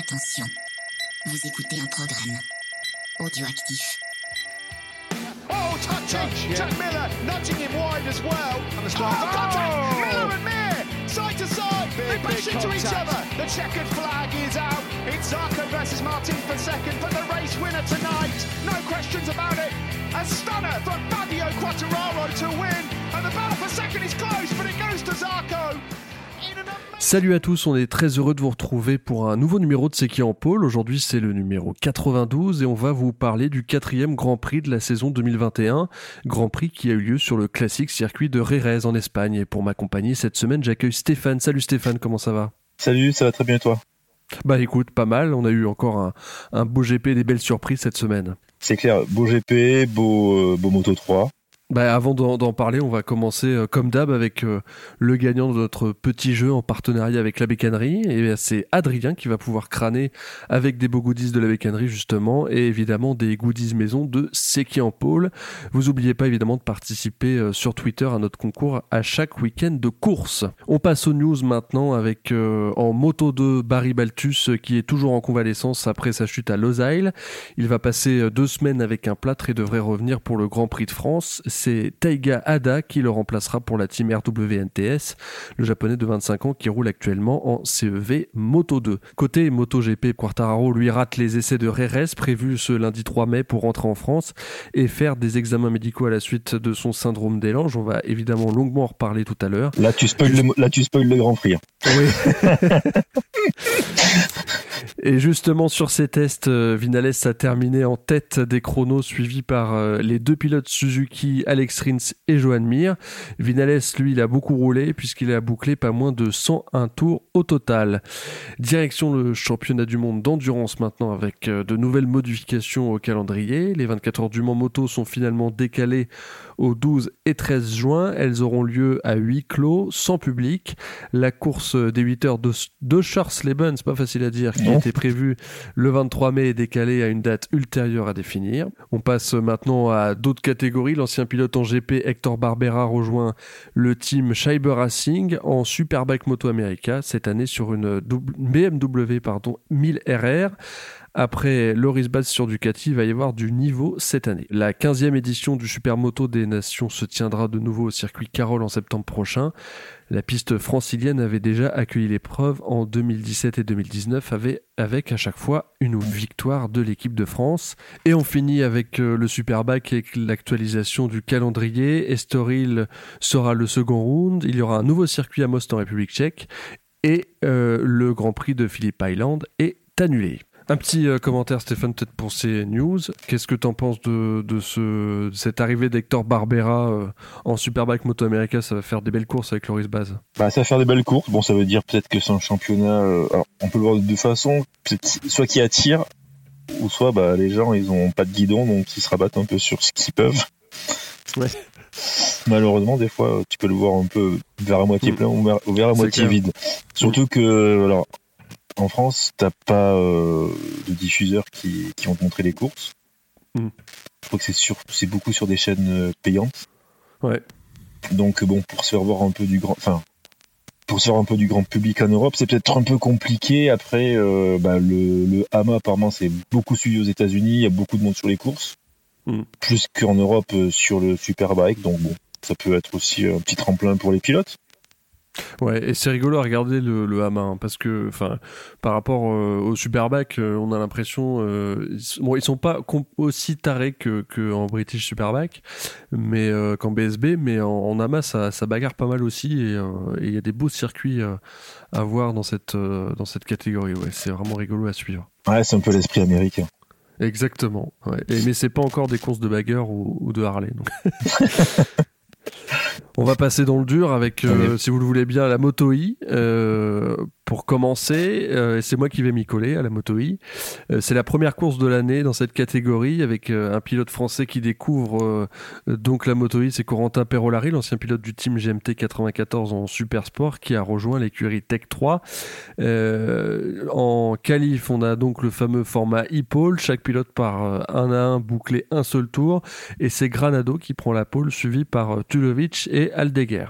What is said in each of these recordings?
Attention, vous écoutez un programme audioactif. Oh, touching! Jack Miller nudging him wide as well. And the strike. Oh, contact! Oh. Miller and Mir! Side to side! they Big, bash big into each other. The checkered flag is out. It's Zarco versus Martin for second, but the race winner tonight. No questions about it. A stunner for Fabio Quattararo to win. And the battle for second is close, but it goes to Zarco. Salut à tous, on est très heureux de vous retrouver pour un nouveau numéro de C'est qui en pôle. Aujourd'hui c'est le numéro 92 et on va vous parler du quatrième Grand Prix de la saison 2021. Grand Prix qui a eu lieu sur le classique circuit de Rérez en Espagne. Et pour m'accompagner cette semaine j'accueille Stéphane. Salut Stéphane, comment ça va? Salut, ça va très bien et toi? Bah écoute, pas mal, on a eu encore un, un beau GP des belles surprises cette semaine. C'est clair, beau GP, beau, euh, beau Moto 3. Bah avant d'en parler, on va commencer euh, comme d'hab avec euh, le gagnant de notre petit jeu en partenariat avec la bécannerie. Et c'est Adrien qui va pouvoir crâner avec des beaux goodies de la bécannerie justement et évidemment des goodies maison de qui en pôle. Vous oubliez pas évidemment de participer euh, sur Twitter à notre concours à chaque week-end de course. On passe aux news maintenant avec euh, en moto 2 Barry Baltus qui est toujours en convalescence après sa chute à Losail. Il va passer deux semaines avec un plâtre et devrait revenir pour le Grand Prix de France. C'est Taiga Hada qui le remplacera pour la team RWNTS, le japonais de 25 ans qui roule actuellement en CEV Moto 2. Côté MotoGP, Quartararo lui rate les essais de RRS prévus ce lundi 3 mai pour rentrer en France et faire des examens médicaux à la suite de son syndrome des langes. On va évidemment longuement en reparler tout à l'heure. Là tu spoil le, là, tu spoil le Grand Prix. hein. Et justement, sur ces tests, euh, Vinales a terminé en tête des chronos, suivi par euh, les deux pilotes Suzuki, Alex Rins et Johan Mir. Vinales, lui, il a beaucoup roulé, puisqu'il a bouclé pas moins de 101 tours au total. Direction le championnat du monde d'endurance maintenant, avec euh, de nouvelles modifications au calendrier. Les 24 heures du Mans Moto sont finalement décalées au 12 et 13 juin. Elles auront lieu à huis clos, sans public. La course des 8 heures de, de Scharsleben, c'est pas facile à dire, Non. était prévue le 23 mai est décalée à une date ultérieure à définir. On passe maintenant à d'autres catégories. L'ancien pilote en GP Hector Barbera rejoint le team Scheiber Racing en Superbike Moto America cette année sur une BMW pardon, 1000 RR. Après Loris Bass sur Ducati, il va y avoir du niveau cette année. La 15e édition du Supermoto des Nations se tiendra de nouveau au circuit Carole en septembre prochain. La piste francilienne avait déjà accueilli l'épreuve en 2017 et 2019 avec, à chaque fois une victoire de l'équipe de France. Et on finit avec euh, le Superbike avec l'actualisation du calendrier. Estoril sera le second round. Il y aura un nouveau circuit à Most en République tchèque. Et euh, le Grand Prix de Phillip Island est annulé. Un petit euh, commentaire, Stéphane, peut-être pour ces news. Qu'est-ce que tu en penses de, de, ce, de cette arrivée d'Hector Barbera euh, en Superbike Moto America? Ça va faire des belles courses avec Loris Baz. Bah, ça va faire des belles courses. Bon, ça veut dire peut-être que c'est un championnat. euh, alors, on peut le voir de deux façons. Soit qui attire, ou soit bah, les gens ils ont pas de guidon, donc ils se rabattent un peu sur ce qu'ils peuvent. Ouais. Malheureusement, des fois, tu peux le voir un peu vers à moitié Mm. plein ou vers, à C'est moitié clair. vide. Surtout que, alors, en France, t'as pas euh, de diffuseurs qui, qui ont montré les courses. Mm. Je crois que c'est sur, c'est beaucoup sur des chaînes euh, payantes. Ouais. Donc bon, pour se faire voir un peu du grand, enfin, pour se faire un peu du grand public en Europe, c'est peut-être un peu compliqué. Après, euh, bah, le, le HAMA apparemment c'est beaucoup suivi aux États-Unis. Il y a beaucoup de monde sur les courses, Mm. plus qu'en Europe euh, sur le Superbike. Donc bon, ça peut être aussi un petit tremplin pour les pilotes. Ouais, et c'est rigolo à regarder le, le Hama, hein, parce que, enfin, par rapport euh, au Superbike, euh, on a l'impression, euh, ils, bon, ils sont pas aussi tarés que, que en British Superbike, mais euh, qu'en BSB, mais en, en Hama, ça, ça bagarre pas mal aussi, et euh, et il y a des beaux circuits à voir dans cette dans cette catégorie. Ouais, c'est vraiment rigolo à suivre. Ouais, c'est un peu l'esprit américain. Exactement. Ouais. Et, mais c'est pas encore des courses de bagarre ou, ou de Harley. donc. On va passer dans le dur avec, euh, si vous le voulez bien, la Moto I. Euh, pour commencer, euh, c'est moi qui vais m'y coller à la Moto. Euh, c'est la première course de l'année dans cette catégorie avec euh, un pilote français qui découvre donc la Moto. C'est Corentin Perolari, l'ancien pilote du team GMT 94 en Super Sport, qui a rejoint l'écurie Tech 3. Euh, en qualif, on a donc le fameux format e-pole. Chaque pilote part euh, un à un, bouclé un seul tour. Et c'est Granado qui prend la pole, suivi par Tulovic et Aldeguer.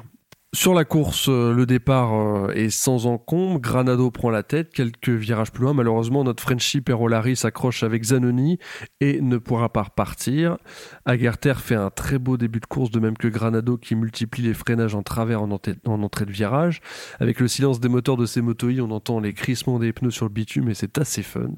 Sur la course, euh, le départ euh, est sans encombre. Granado prend la tête. Quelques virages plus loin, malheureusement, notre Frenchie Perolari s'accroche avec Zanoni et ne pourra pas repartir. Agarter fait un très beau début de course, de même que Granado qui multiplie les freinages en travers en, entrée de virage. Avec le silence des moteurs de ces motos on entend les crissements des pneus sur le bitume et c'est assez fun.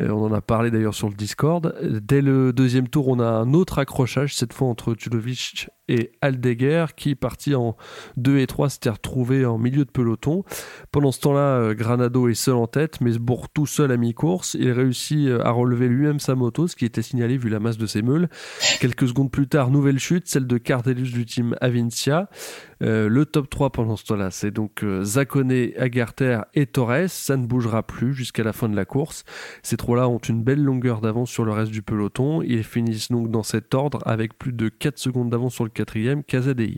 Euh, on en a parlé d'ailleurs sur le Discord. Dès le deuxième tour, on a un autre accrochage, cette fois entre Tulovic et Aldeguer, qui parti en 2 et 3 s'étaient retrouvés en milieu de peloton. Pendant ce temps-là, euh, Granado est seul en tête, mais bourre tout seul à mi-course. Il réussit euh, à relever lui-même sa moto, ce qui était signalé vu la masse de ses meules. Quelques secondes plus tard, nouvelle chute, celle de Cardellus du team Avincia. Euh, le top 3 pendant ce temps-là, c'est donc euh, Agarter et Torres. Ça ne bougera plus jusqu'à la fin de la course. Ces trois-là ont une belle longueur d'avance sur le reste du peloton. Ils finissent donc dans cet ordre avec plus de 4 secondes d'avance sur le quatrième, Casadei.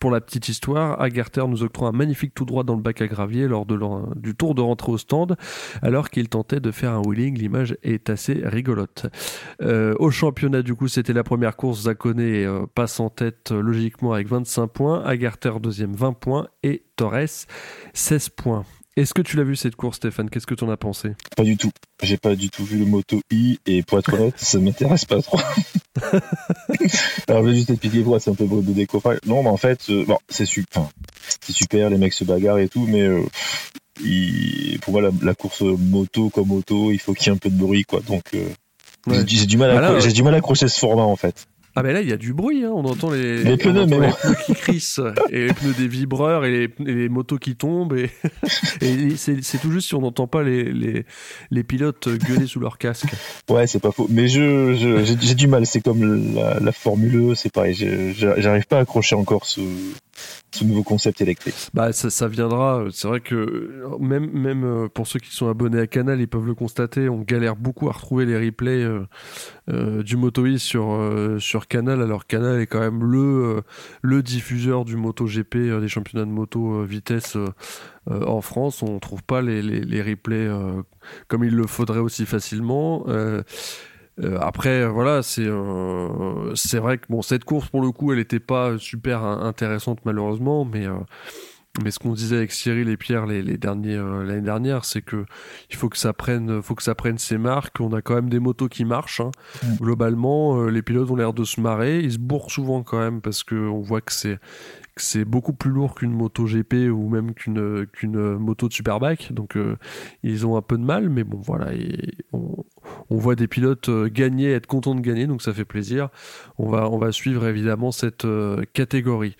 Pour la petite histoire, Agarter nous octroie un magnifique tout droit dans le bac à gravier lors du tour de rentrée au stand, alors qu'il tentait de faire un wheeling. L'image est assez rigolote. Euh, au championnat, du coup, c'était la première course. Zakone euh, passe en tête euh, logiquement avec 25 points. Agarter deuxième 20 points et Torres 16 points. Est-ce que tu l'as vu cette course, Stéphane? Qu'est-ce que tu en as pensé? Pas du tout. J'ai pas du tout vu le Moto I et pour être honnête, ça m'intéresse pas trop. Alors, je vais juste expliquer pourquoi c'est un peu beau de décoffrage. Non, mais en fait, euh, bon, c'est super, c'est super, les mecs se bagarrent et tout, mais euh, pour moi, la, course moto comme auto, il faut qu'il y ait un peu de bruit, quoi. Donc, euh, j'ai du mal à, bah j'ai du mal à accrocher ce format en fait. Ah ben là il y a du bruit, hein. on entend les, les pneus, qui crissent et les pneus des vibreurs et les, motos qui tombent et, c'est tout juste si on n'entend pas les, les, pilotes gueuler sous leur casque. Ouais c'est pas faux, mais je j'ai du mal, c'est comme la, la Formule E, c'est pareil, j'arrive pas à accrocher encore ce, ce nouveau concept électrique Bah ça, viendra. C'est vrai que même euh, pour ceux qui sont abonnés à Canal, ils peuvent le constater. On galère beaucoup à retrouver les replays euh, euh, du Moto E sur Canal. Alors Canal est quand même le le diffuseur du Moto GP des championnats de moto vitesse en France. On trouve pas les les, replays comme il le faudrait aussi facilement. Après, voilà, c'est euh, c'est vrai que bon, cette course pour le coup, elle n'était pas super intéressante malheureusement, mais euh, mais ce qu'on disait avec Cyril et Pierre les, les derniers l'année dernière, c'est que il faut que ça prenne, faut que ça prenne ses marques. On a quand même des motos qui marchent. Hein. Globalement, les pilotes ont l'air de se marrer. Ils se bourrent souvent quand même parce que on voit que c'est c'est beaucoup plus lourd qu'une moto GP ou même qu'une qu'une moto de superbike. Donc ils ont un peu de mal, mais bon voilà, et on, on voit des pilotes euh, gagner, être contents de gagner, donc ça fait plaisir. On va, on va suivre évidemment cette euh, catégorie.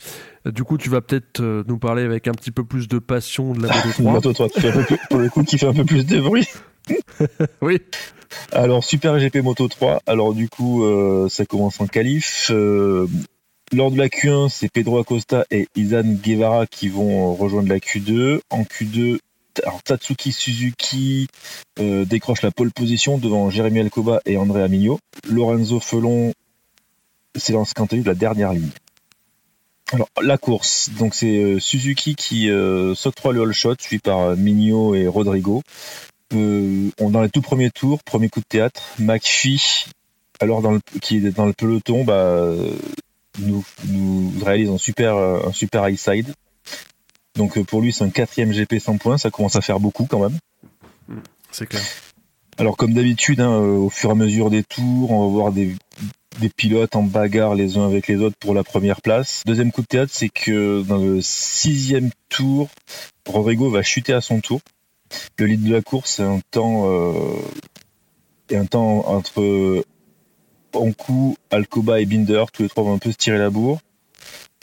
Du coup, tu vas peut-être euh, nous parler avec un petit peu plus de passion de la Moto 3. Moto 3, pour le coup, qui fait un peu plus de bruit. oui. Alors, Super GP Moto 3. Alors, du coup, ça commence en qualif. Lors de la Q1, c'est Pedro Acosta et Izan Guevara qui vont rejoindre la Q2. En Q2, alors, Tatsuki Suzuki euh, décroche la pole position devant Jérémy Alcoba et André Amigno. Lorenzo Felon s'élance quant à lui de la dernière ligne. Alors la course, donc c'est euh, Suzuki qui euh, s'octroie le all shot, suivi par Migno et Rodrigo. dans les tout premiers tours, premier coup de théâtre, McPhee, alors qui est dans le peloton, bah, nous, nous réalise un super, un super high side. Donc euh, pour lui, c'est un quatrième GP 100 points, ça commence à faire beaucoup quand même. C'est clair. Alors comme d'habitude, hein, euh, au fur et à mesure des tours, on va voir des, pilotes en bagarre les uns avec les autres pour la première place. Deuxième coup de théâtre, c'est que dans le sixième tour, Rodrigo va chuter à son tour. Le lead de la course, c'est un temps, euh, un temps entre Onku, Alcoba et Binder. Tous les trois vont un peu se tirer la bourre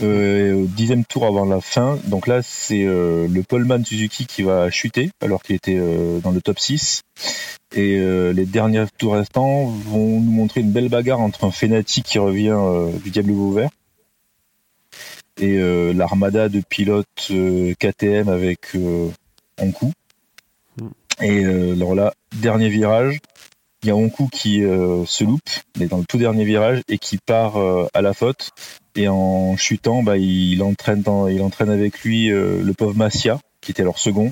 euh, au dixième tour avant la fin. Donc là, c'est euh, le Pullman Suzuki qui va chuter alors qu'il était euh, dans le top 6. Et les derniers tours restants vont nous montrer une belle bagarre entre un Fenati qui revient du Diable Vauvert et l'armada de pilotes KTM avec Onku. Hmm. Et alors là, dernier virage, il y a Onku qui se loupe, mais dans le tout dernier virage, et qui part à la faute. Et en chutant, bah, il, entraîne il entraîne avec lui euh, le pauvre Massia, qui était leur second.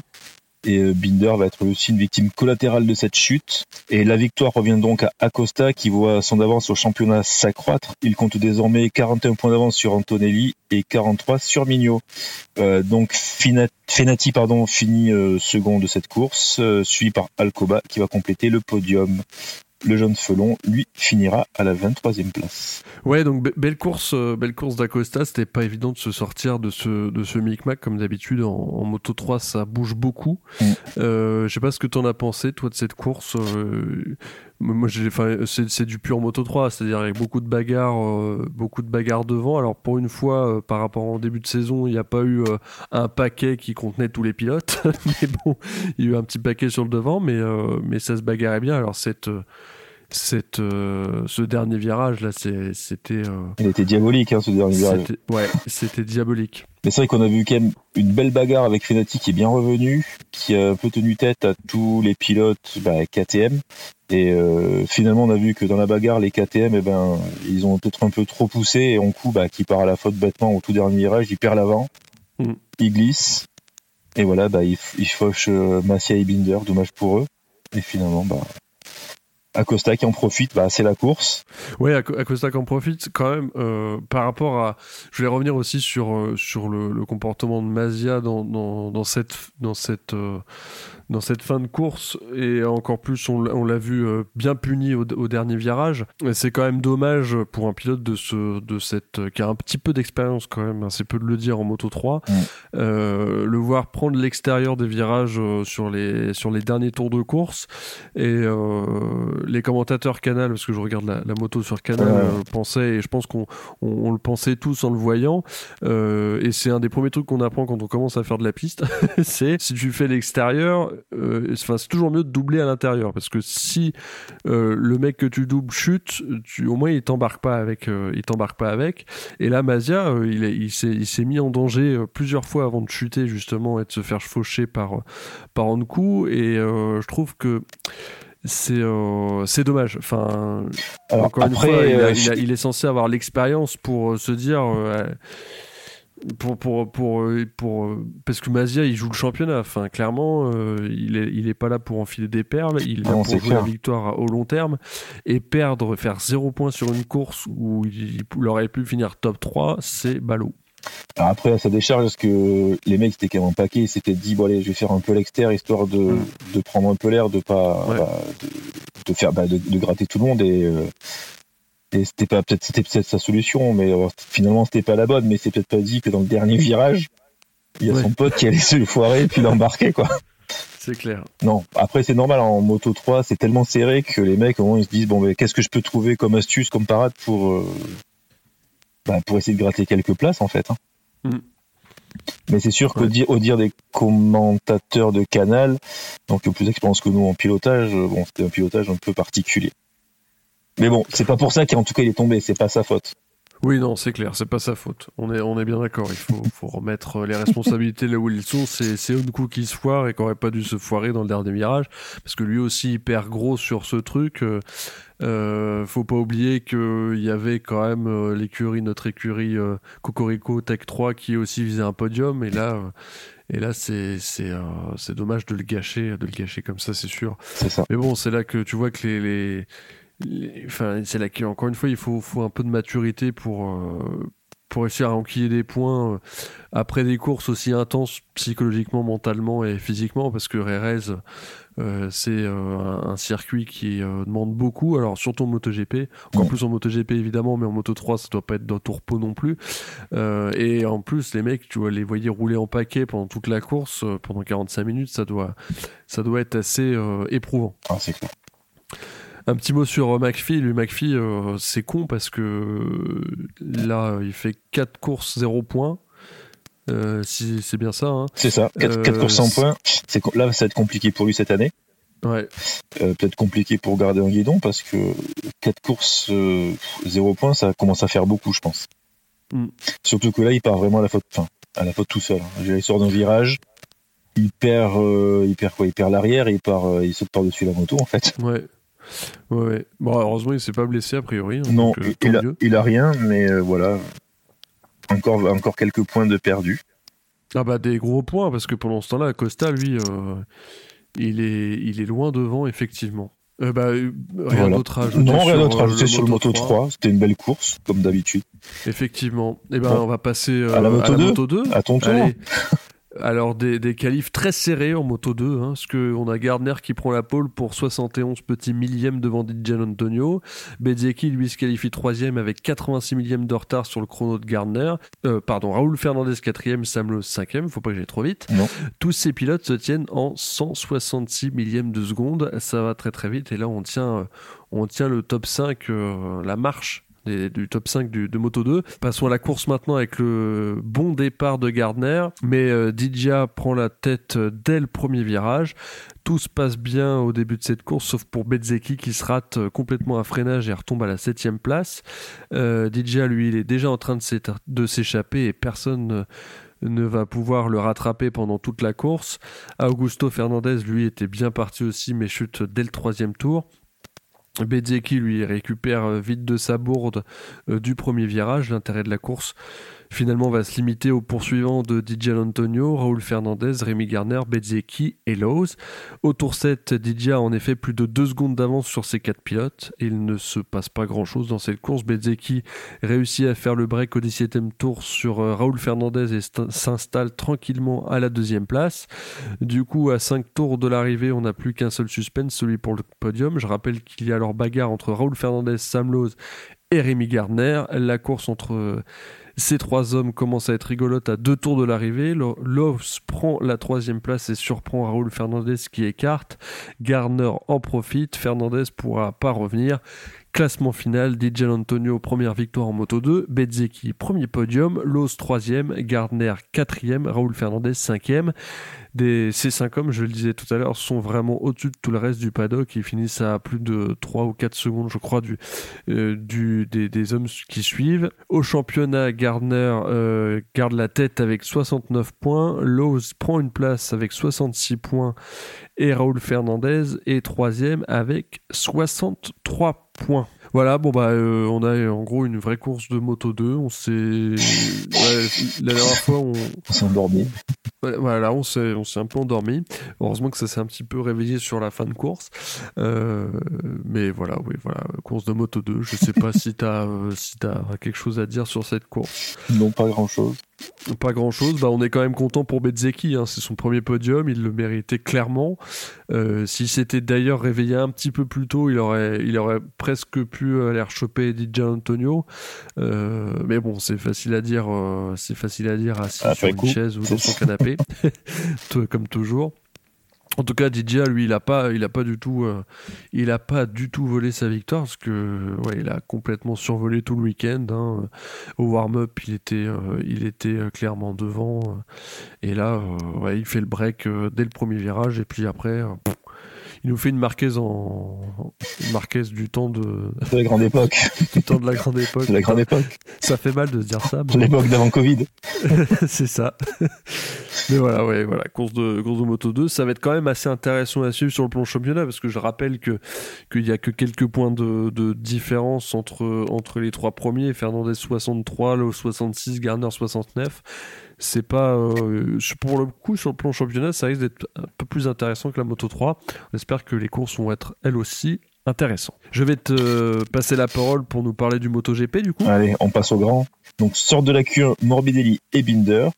Et euh, Binder va être aussi une victime collatérale de cette chute. Et la victoire revient donc à Acosta qui voit son avance au championnat s'accroître. Il compte désormais 41 points d'avance sur Antonelli et 43 sur Mignot. Euh, donc Fenati pardon, finit euh, second de cette course, suivi par Alcoba qui va compléter le podium le jeune Felon, lui, finira à la 23e place. Ouais, donc belle course, euh, belle course d'Acosta. C'était pas évident de se sortir de ce de ce micmac comme d'habitude en, Moto 3, ça bouge beaucoup. Mm. Euh, je sais pas ce que t'en as pensé toi de cette course. Euh, moi, c'est du pur Moto 3, c'est-à-dire avec beaucoup de bagarres, beaucoup de bagarres devant. Alors pour une fois, par rapport au début de saison, il n'y a pas eu un paquet qui contenait tous les pilotes. mais bon, il y a eu un petit paquet sur le devant, mais mais ça se bagarrait bien. Alors cette cette, euh, ce dernier virage là, c'était. Euh, Il était diabolique hein, ce dernier virage. Ouais, c'était diabolique. Mais c'est vrai qu'on a vu quand même une belle bagarre avec Fenati qui est bien revenu, qui a un peu tenu tête à tous les pilotes bah, KTM. Et euh, finalement, on a vu que dans la bagarre, les KTM, eh ben, ils ont peut-être un peu trop poussé et on coup, bah, qui part à la faute bêtement au tout dernier virage, il perd l'avant, mm. il glisse. Et voilà, bah, il, il fauche Massia et Binder, dommage pour eux. Et finalement, bah, Acosta qui en profite, bah, c'est la course. Oui, Acosta qui en profite quand même euh, par rapport à. Je voulais revenir aussi sur euh, sur le, le, comportement de Mazia dans, dans, dans cette dans cette euh, dans cette fin de course et encore plus on, l'a vu euh, bien puni au, dernier virage. C'est quand même dommage pour un pilote de ce de cette qui a un petit peu d'expérience quand même, hein, c'est peu de le dire en moto 3, euh, le voir prendre l'extérieur des virages euh, sur les sur les derniers tours de course. Et les commentateurs Canal parce que je regarde la, moto sur Canal pensaient et je pense qu'on on, le pensait tous en le voyant. Et c'est un des premiers trucs qu'on apprend quand on commence à faire de la piste, c'est si tu fais l'extérieur euh, enfin c'est toujours mieux de doubler à l'intérieur parce que si euh, le mec que tu doubles chute, tu, au moins il t'embarque pas avec, euh, il t'embarque pas avec. Et là, Mazia, il, il s'est, mis en danger plusieurs fois avant de chuter justement et de se faire faucher par par coup. Et je trouve que c'est c'est dommage. Enfin, encore une fois, il, est censé avoir l'expérience pour se dire pour, pour, pour, pour, parce que Mazia il joue le championnat. Enfin, clairement, euh, il, est, il est pas là pour enfiler des perles. Il est là pour jouer la victoire au long terme et perdre, faire zéro point sur une course où il, aurait pu finir top 3, c'est ballot. après, à sa décharge, parce que les mecs étaient quand même en paquet, ils s'étaient dit, bon allez, je vais faire un peu l'extérieur histoire de, de prendre un peu l'air, de pas, bah, de, faire, bah, de, gratter tout le monde et, euh, c'était pas peut-être c'était peut-être sa solution, mais euh, finalement c'était pas la bonne. Mais c'est peut-être pas dit que dans le dernier virage, il y a son pote qui a laissé le foirer et puis l'embarquer quoi. C'est clair. Non, après c'est normal en moto 3, c'est tellement serré que les mecs au moins ils se disent bon mais qu'est-ce que je peux trouver comme astuce, comme parade pour euh, bah, pour essayer de gratter quelques places en fait. Hein. Mm. Mais c'est sûr qu'au dire, au dire des commentateurs de Canal, donc plus d'expérience que nous en pilotage, euh, bon c'était un pilotage un peu particulier. Mais bon, c'est pas pour ça qu'en tout cas il est tombé, c'est pas sa faute. Oui, non, c'est clair, c'est pas sa faute. On est, on est bien d'accord. Il faut, faut remettre les responsabilités là où ils sont. C'est, coup qui se foire et qui aurait pas dû se foirer dans le dernier virage, parce que lui aussi il perd gros sur ce truc. Euh, euh faut pas oublier qu'il y avait quand même euh, l'écurie, notre écurie euh, Cocorico Tech 3 qui aussi visait un podium. Et là, euh, et là, c'est c'est c'est dommage de le gâcher, de le gâcher comme ça, c'est sûr. C'est ça. Mais bon, c'est là que tu vois que les, les Enfin, c'est là qu'encore une fois, il faut, faut un peu de maturité pour, euh, pour réussir à enquiller des points euh, après des courses aussi intenses psychologiquement, mentalement et physiquement, parce que Rérez, euh, c'est un, circuit qui demande beaucoup, alors surtout en MotoGP, encore plus en MotoGP évidemment, mais en Moto 3 ça doit pas être d'un tour repos non plus. et en plus, les mecs, tu vois, les voyez rouler en paquet pendant toute la course, pendant 45 minutes, ça doit, ça doit être assez éprouvant. Ah, c'est clair. Un petit mot sur euh, McPhee. Lui, McPhee, euh, c'est con parce que euh, là, il fait 4 courses 0 points. si c'est bien ça. Hein. C'est ça, 4, courses 100 points. Là, ça va être compliqué pour lui cette année. Ouais. Peut-être compliqué pour garder un guidon parce que 4 courses 0 points, ça commence à faire beaucoup, je pense. Mm. Surtout que là, il part vraiment à la faute, enfin, à la faute tout seul. Hein. Il sort d'un virage, il perd, il perd quoi? Il perd l'arrière et il part, il saute par-dessus la moto en fait. Ouais. Ouais, Bon, heureusement, il s'est pas blessé a priori. Hein, non, euh, il, a, rien, mais euh, voilà. Encore, encore quelques points de perdu. Ah bah des gros points, parce que pendant ce temps-là, Costa, lui, euh, il, est, il est loin devant, effectivement. Euh, bah, rien d'autre à ajouter. Non, rien d'autre à ajouter sur le Moto 3. C'était une belle course, comme d'habitude. Effectivement. Et ben, Bon. on va passer À la Moto 2? 2. À ton tour. Allez. Alors des, des qualifs très serrés en moto 2, hein, parce que on a Gardner qui prend la pole pour 71 petits millièmes devant Dijan Antonio. Bezzecchi lui se qualifie troisième avec 86 millièmes de retard sur le chrono de Gardner. Euh, pardon, Raoul Fernandez quatrième, Sam Lowe cinquième. Faut pas que j'aille trop vite. Non. Tous ces pilotes se tiennent en 166 millièmes de seconde. Ça va très très vite et là on tient, euh, on tient le top 5, euh, la marche du top 5 du, de Moto 2. Passons à la course maintenant avec le bon départ de Gardner, mais euh, Didia prend la tête euh, dès le premier virage. Tout se passe bien au début de cette course, sauf pour Bezzecchi qui se rate euh, complètement un freinage et retombe à la septième place. Euh, Didia, lui, il est déjà en train de s'échapper et personne ne, ne va pouvoir le rattraper pendant toute la course. Augusto Fernandez, lui, était bien parti aussi, mais chute dès le troisième tour. Bezzecchi lui récupère euh, vite de sa bourde euh, du premier virage. L'intérêt de la course finalement va se limiter aux poursuivants de Didier Antonio, Raoul Fernandez, Rémi Garner, Bezzecchi et Lowe's. Au tour 7, Didier a en effet plus de 2 secondes d'avance sur ses quatre pilotes. Il ne se passe pas grand chose dans cette course. Bezzecchi réussit à faire le break au 17e tour sur euh, Raoul Fernandez et st- s'installe tranquillement à la deuxième place. Du coup, à 5 tours de l'arrivée, on n'a plus qu'un seul suspense, celui pour le podium. Je rappelle qu'il y a alors bagarre entre Raoul Fernandez, Sam Lowe et Rémi Gardner. La course entre ces trois hommes commence à être rigolote à deux tours de l'arrivée. Lo- Lowe prend la troisième place et surprend Raoul Fernandez qui écarte. Gardner en profite. Fernandez pourra pas revenir. Classement final, DJ Antonio, première victoire en Moto 2, Bezzecchi, premier podium, Lowe's troisième, Gardner quatrième, Raoul Fernandez cinquième. Des, ces cinq hommes, je le disais tout à l'heure, sont vraiment au-dessus de tout le reste du paddock. Ils finissent à plus de 3 ou 4 secondes, je crois, euh, des hommes qui suivent. Au championnat, Gardner euh, garde la tête avec 69 points. Lowe's prend une place avec 66 points. Et Raoul Fernandez est troisième avec 63 points. Voilà, bon bah euh, on a en gros une vraie course de moto 2. On s'est ouais, la dernière fois on On s'est endormi. Voilà, on s'est, on s'est un peu endormi. Heureusement que ça s'est un petit peu réveillé sur la fin de course. Euh, mais voilà, oui, voilà, course de moto 2. Je sais pas si t'as, euh, si t'as quelque chose à dire sur cette course. Non, pas grand chose. Pas grand chose. Bah, on est quand même content pour Bezzecchi. Hein. C'est son premier podium. Il le méritait clairement. Euh, S'il s'était d'ailleurs réveillé un petit peu plus tôt, il aurait, il aurait presque pu aller rechoper DJ Antonio. Euh, mais bon, c'est facile à dire. euh, c'est facile à dire assis Après sur une coup, chaise ou dans son canapé, comme toujours. En tout cas, DJ, lui, il a pas, il a pas du tout, euh, il a pas du tout volé sa victoire parce que, ouais, il a complètement survolé tout le week-end. hein. Au warm-up, il était, euh, il était euh, clairement devant. et là, ouais, il fait le break dès le premier virage et puis après, il nous fait une marquise en, une marquise du temps de, la grande époque. du temps de la grande époque. C'est la grande époque. Ça fait mal de dire ça. mais- L'époque d'avant Covid. c'est ça. Mais voilà, ouais, voilà, course de, course de moto 2, ça va être quand même assez intéressant à suivre sur le plan championnat parce que je rappelle que qu'il y a que quelques points de, de différence entre entre les trois premiers, Fernandez 63, Lowe 66, Garner 69. C'est pas euh, pour le coup sur le plan championnat, ça risque d'être un peu plus intéressant que la moto 3. On espère que les courses vont être elles aussi intéressantes. Je vais te euh, passer la parole pour nous parler du MotoGP du coup. Allez, on passe au grand. Donc, sort de la Q1 Morbidelli et Binder.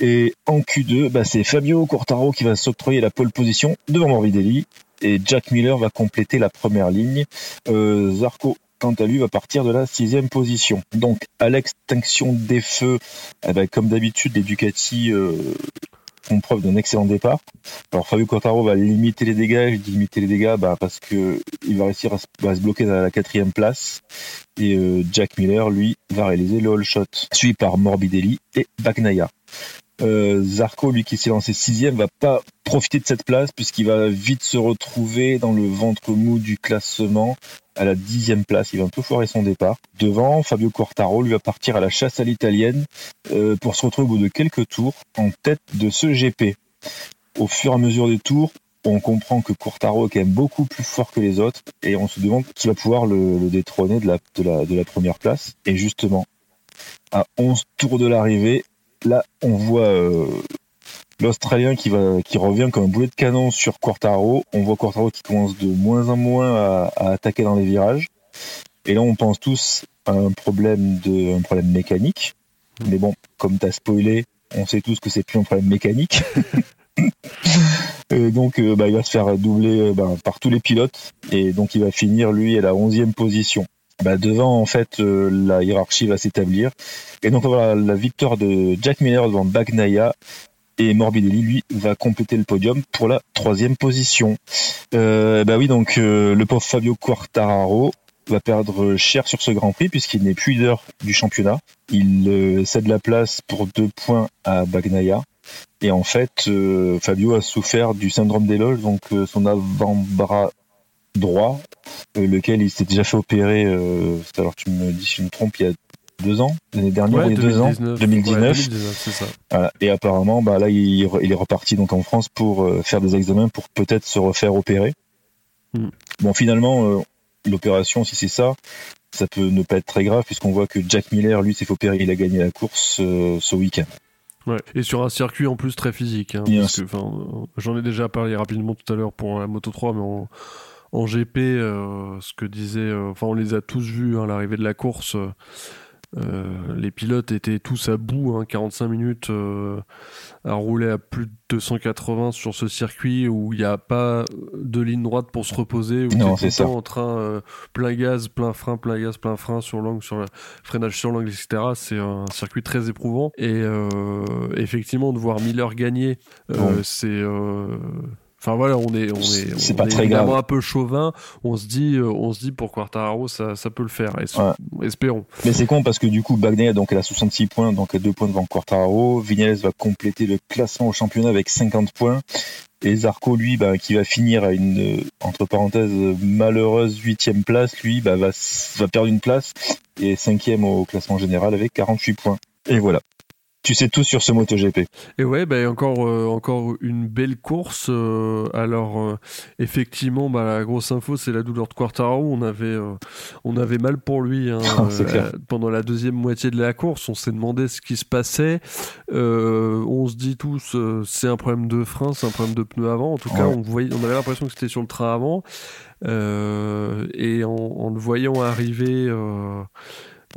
Et en Q2, bah, c'est Fabio Quartaro qui va s'octroyer la pole position devant Morbidelli. Et Jack Miller va compléter la première ligne. Euh, Zarco, quant à lui, va partir de la sixième position. Donc, à l'extinction des feux, eh ben, comme d'habitude, les Ducati euh, font preuve d'un excellent départ. Alors, Fabio Quartaro va limiter les dégâts. Je dis limiter les dégâts bah, parce que il va réussir à se, à se bloquer à la quatrième place et euh, Jack Miller, lui, va réaliser le all shot, suivi par Morbidelli et Bagnaia. Euh, Zarco, lui qui s'est lancé sixième, va pas profiter de cette place puisqu'il va vite se retrouver dans le ventre mou du classement à la dixième place. Il va un peu foirer son départ. Devant, Fabio Quartaro, lui va partir à la chasse à l'italienne euh, pour se retrouver au bout de quelques tours en tête de ce GP. Au fur et à mesure des tours, on comprend que Quartaro est quand même beaucoup plus fort que les autres et on se demande qui va pouvoir le, le détrôner de la, de, la, de la première place. Et justement, à 11 tours de l'arrivée, là, on voit euh, l'Australien qui va, qui revient comme un boulet de canon sur Quartaro. On voit Quartaro qui commence de moins en moins à, à attaquer dans les virages. Et là, on pense tous à un problème de, un problème mécanique. Mais bon, comme t'as spoilé, on sait tous que c'est plus un problème mécanique. Euh, donc, euh, bah, il va se faire doubler euh, bah, par tous les pilotes et donc il va finir lui à la 11e position. Bah, devant, en fait, la hiérarchie va s'établir. Et donc voilà, la victoire de Jack Miller devant Bagnaia et Morbidelli, lui, va compléter le podium pour la troisième position. bah oui, donc le pauvre Fabio Quartararo va perdre cher sur ce Grand Prix puisqu'il n'est plus leader du championnat. Il cède la place pour deux points à Bagnaia. Et en fait, euh, Fabio a souffert du syndrome des loges, donc euh, son avant-bras droit, euh, lequel il s'est déjà fait opérer, alors tu me dis si je me trompe, il y a deux ans, l'année dernière, il y a deux ans, 2019. Et apparemment, bah, là, il, est reparti donc en France pour faire des examens pour peut-être se refaire opérer. Hmm. Bon, finalement, l'opération, si c'est ça, ça peut ne pas être très grave puisqu'on voit que Jack Miller, lui, s'est fait opérer, il a gagné la course ce week-end. Et sur un circuit en plus très physique. Hein, J'en ai déjà parlé rapidement tout à l'heure pour la Moto 3, mais en, GP, euh, ce que disait, euh, enfin on les a tous vus à hein, l'arrivée de la course. Euh, les pilotes étaient tous à bout, hein, 45 minutes euh, à rouler à plus de 280 sur ce circuit où il n'y a pas de ligne droite pour se reposer, où non, c'est en train plein gaz, plein frein, plein gaz, plein frein sur l'angle, sur le freinage sur l'angle, etc. C'est un circuit très éprouvant et effectivement de voir Miller gagner, c'est Enfin voilà, on est, on est, c'est pas très grave. un peu chauvin. On se dit, euh, on se dit pour Quartararo, ça, ça peut le faire. Espérons. Mais c'est con parce que du coup, Bagnaia donc elle a 66 points, donc elle a deux points devant Quartararo. Vignales va compléter le classement au championnat avec 50 points. Et Zarco, lui, bah, qui va finir à une, euh, entre parenthèses, malheureuse huitième place, lui, bah, va, va perdre une place et cinquième au classement général avec 48 points. Et voilà tu sais tout sur ce MotoGP. Et ouais, bah, encore, euh, encore une belle course. Euh, alors, euh, effectivement, bah, la grosse info, c'est la douleur de Quartaro. On avait, on avait mal pour lui hein, pendant la deuxième moitié de la course. On s'est demandé ce qui se passait. on se dit tous, c'est un problème de frein, c'est un problème de pneu avant. En tout cas, on, voyait, on avait l'impression que c'était sur le train avant. et en, en, le voyant arriver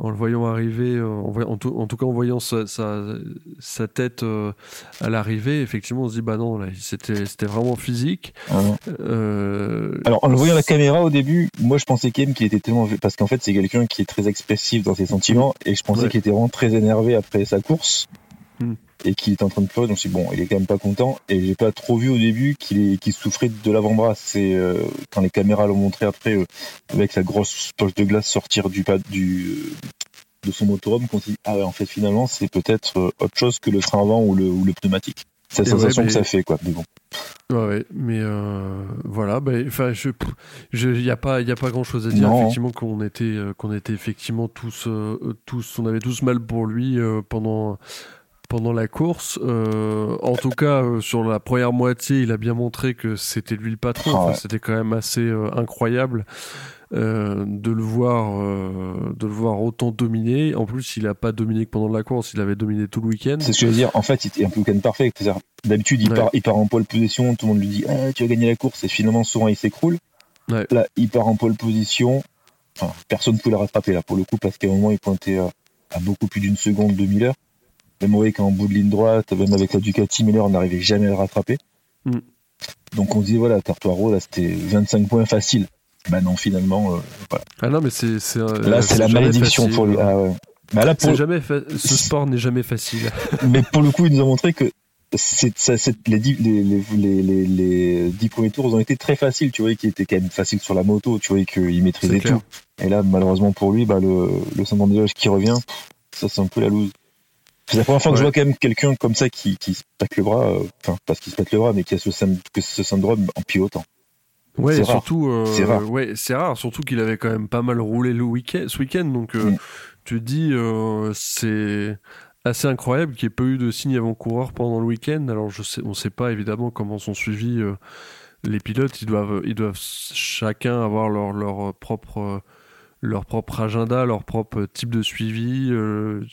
en le voyant arriver, euh, en, tout, cas en voyant sa, sa, tête euh, à l'arrivée, effectivement, on se dit bah non, c'était vraiment physique. Ah euh, Alors en le voyant à la caméra au début, moi je pensais qu'il était tellement parce qu'en fait c'est quelqu'un qui est très expressif dans ses sentiments et je pensais qu'il était vraiment très énervé après sa course. Et qu'il est en train de pleurer. Donc je bon, il est quand même pas content. Et j'ai pas trop vu au début qu'il souffrait de l'avant-bras. C'est euh, quand les caméras l'ont montré après euh, avec la grosse poche de glace sortir du pad du euh, de son motorhome qu'on dit ah ouais en fait finalement c'est peut-être autre chose que le frein avant ou le, ou le pneumatique. C'est la sensation que ça fait quoi. Mais bon. Ouais, mais voilà, bah, enfin, je, il y a pas, il y a pas grand chose à dire. Effectivement, qu'on était, qu'on était effectivement tous, tous, on avait tous mal pour lui pendant pendant la course. Euh, en tout cas, euh, sur la première moitié, il a bien montré que c'était lui le patron. Ah c'était quand même assez euh, incroyable de le voir, de le voir autant dominer. En plus, il a pas dominé que pendant la course, il avait dominé tout le week-end. C'est ce que je veux dire. En fait, il était un week-end parfait. D'habitude, il, part, il part en pole position, tout le monde lui dit ah, tu as gagné la course, et finalement, souvent, il s'écroule. Là, il part en pole position. personne ne pouvait le rattraper là pour le coup parce qu'à un moment, il pointait à beaucoup plus d'une seconde de Miller. Même oui, qu'en bout de ligne droite, même avec la Ducati Miller, on n'arrivait jamais à le rattraper. Mm. Donc on se dit, voilà, Tartuaro, là, c'était 25 points faciles. Bah non, finalement, euh, voilà. Ah non, mais c'est. Là, c'est la malédiction pour lui. Ah ouais. Bah là, pour... jamais Ce sport n'est jamais facile. mais pour le coup, il nous a montré que c'est, ça, les, dix, les, les, les, les, dix premiers tours ont été très faciles. Tu vois, qui étaient quand même faciles sur la moto. Tu vois, qu'il maîtrisait tout. Et là, malheureusement pour lui, bah, le, le syndrome des qui revient, ça, c'est un peu la loose. C'est la première fois que je vois quand même quelqu'un comme ça qui, qui se pète le bras, euh, enfin, pas qu'il se pète le bras, mais qui a ce, ce syndrome en pilotant. Ouais, surtout, euh, c'est rare. Ouais, c'est rare, surtout qu'il avait quand même pas mal roulé le week-end, ce week-end, donc euh, mm. tu dis c'est assez incroyable qu'il n'y ait pas eu de signe avant-coureur pendant le week-end. Alors je sais, on sait pas évidemment comment sont suivis les pilotes. Ils doivent, ils doivent chacun avoir leur leur propre leur propre agenda, leur propre type de suivi euh,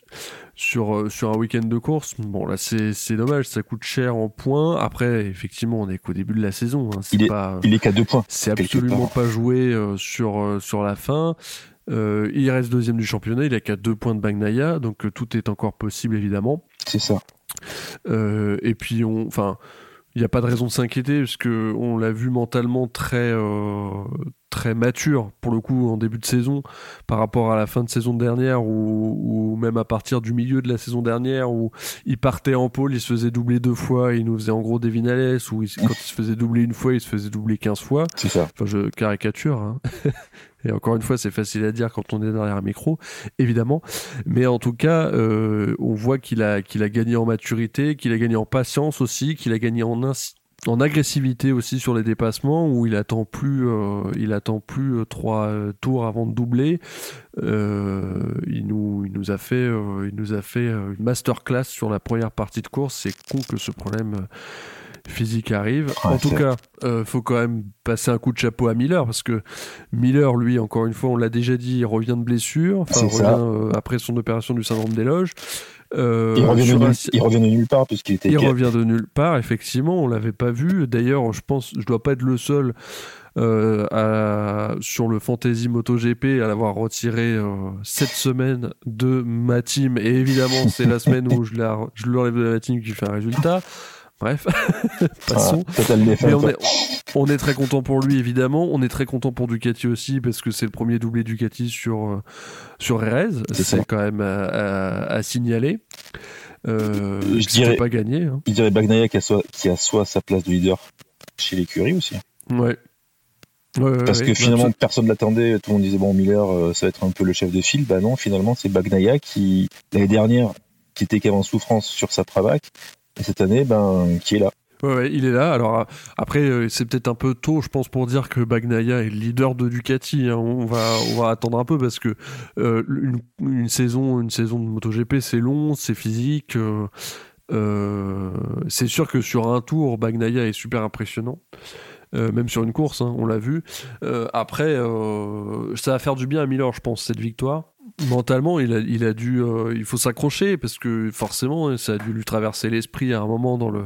sur, euh, sur un week-end de course. Bon, là, c'est dommage, ça coûte cher en points. Après, effectivement, on est qu'au début de la saison. Hein. il, est, pas, il est qu'à deux points. C'est absolument pas joué euh, sur, sur la fin. il reste deuxième du championnat, il a qu'à deux points de Bagnaia, donc tout est encore possible, évidemment. C'est ça. et puis, on, enfin, il n'y a pas de raison de s'inquiéter parce que on l'a vu mentalement très euh, très mature pour le coup en début de saison par rapport à la fin de saison dernière ou, même à partir du milieu de la saison dernière où il partait en pôle, il se faisait doubler deux fois, il nous faisait en gros des vinales ou quand il se faisait doubler une fois, il se faisait doubler 15 fois. C'est ça. Enfin, je caricature. Hein. Et encore une fois, c'est facile à dire quand on est derrière un micro, évidemment. Mais en tout cas, euh, on voit qu'il a, qu'il a gagné en maturité, qu'il a gagné en patience aussi, qu'il a gagné en, agressivité aussi sur les dépassements où il attend plus, euh, il attend plus euh, trois euh, tours avant de doubler. il nous, il nous a fait, il nous a fait une masterclass sur la première partie de course. C'est con que ce problème physique arrive. en tout cas, euh, faut quand même passer un coup de chapeau à Miller parce que Miller, lui, encore une fois, on l'a déjà dit, il revient de blessure, enfin, revient euh, après son opération du syndrome des loges. Euh, il, revient de nulle, part puisqu'il était. Il revient de nulle part, effectivement, on l'avait pas vu. D'ailleurs, je pense, je dois pas être le seul. sur le Fantasy MotoGP à l'avoir retiré cette semaine de ma team et évidemment c'est la semaine où je l'enlève de la team qui fait un résultat Bref, passons. on, est, très content pour lui évidemment. On est très content pour Ducati aussi parce que c'est le premier doublé Ducati sur euh, sur Rez. C'est quand même à, signaler. Euh, je dirais pas gagné. Hein. Il dirait Bagnaia qui a, soit, qui a soit sa place de leader chez l'écurie aussi. Ouais. Parce que finalement, personne ne l'attendait. Tout le monde disait, bon, Miller, euh, ça va être un peu le chef de file. Bah non, finalement, c'est Bagnaia qui, l'année dernière, qui était qu'avant souffrance sur sa Pravac, cette année, ben, qui est là. Ouais, il est là. Alors après, euh, c'est peut-être un peu tôt, je pense, pour dire que Bagnaia est le leader de Ducati. Hein. On va, on va attendre un peu parce que euh, une, saison, une saison de MotoGP, c'est long, c'est physique. Euh, c'est sûr que sur un tour, Bagnaia est super impressionnant. même sur une course, hein, on l'a vu. après, ça va faire du bien à Miller, je pense, cette victoire mentalement, il a, il a dû, euh, il faut s'accrocher parce que forcément, ça a dû lui traverser l'esprit à un moment dans le,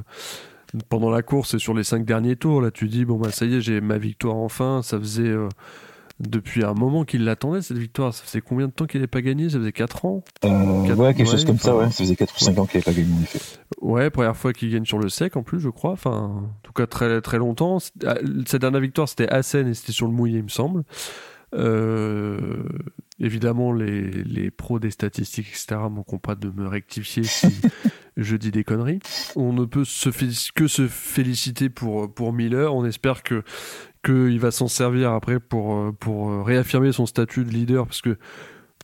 pendant la course et sur les cinq derniers tours. Là, tu dis bon bah ça y est, j'ai ma victoire enfin. Ça faisait euh, depuis un moment qu'il l'attendait cette victoire. Ça faisait combien de temps qu'il n'avait pas gagné? Ça faisait 4 ans? Euh, Ouais, quelque chose comme ça. Ouais, ça faisait 4 ou 5 ans qu'il n'avait pas gagné en effet. Ouais, première fois qu'il gagne sur le sec en plus, je crois. Enfin, en tout cas très très longtemps. Ah, cette dernière victoire, c'était à Seine et c'était sur le mouillé, il me semble. Euh, évidemment, les, les, pros des statistiques, etc., manqueront pas de me rectifier si je dis des conneries. On ne peut se que se féliciter pour, pour Miller. On espère que qu'il va s'en servir après pour, pour réaffirmer son statut de leader, parce que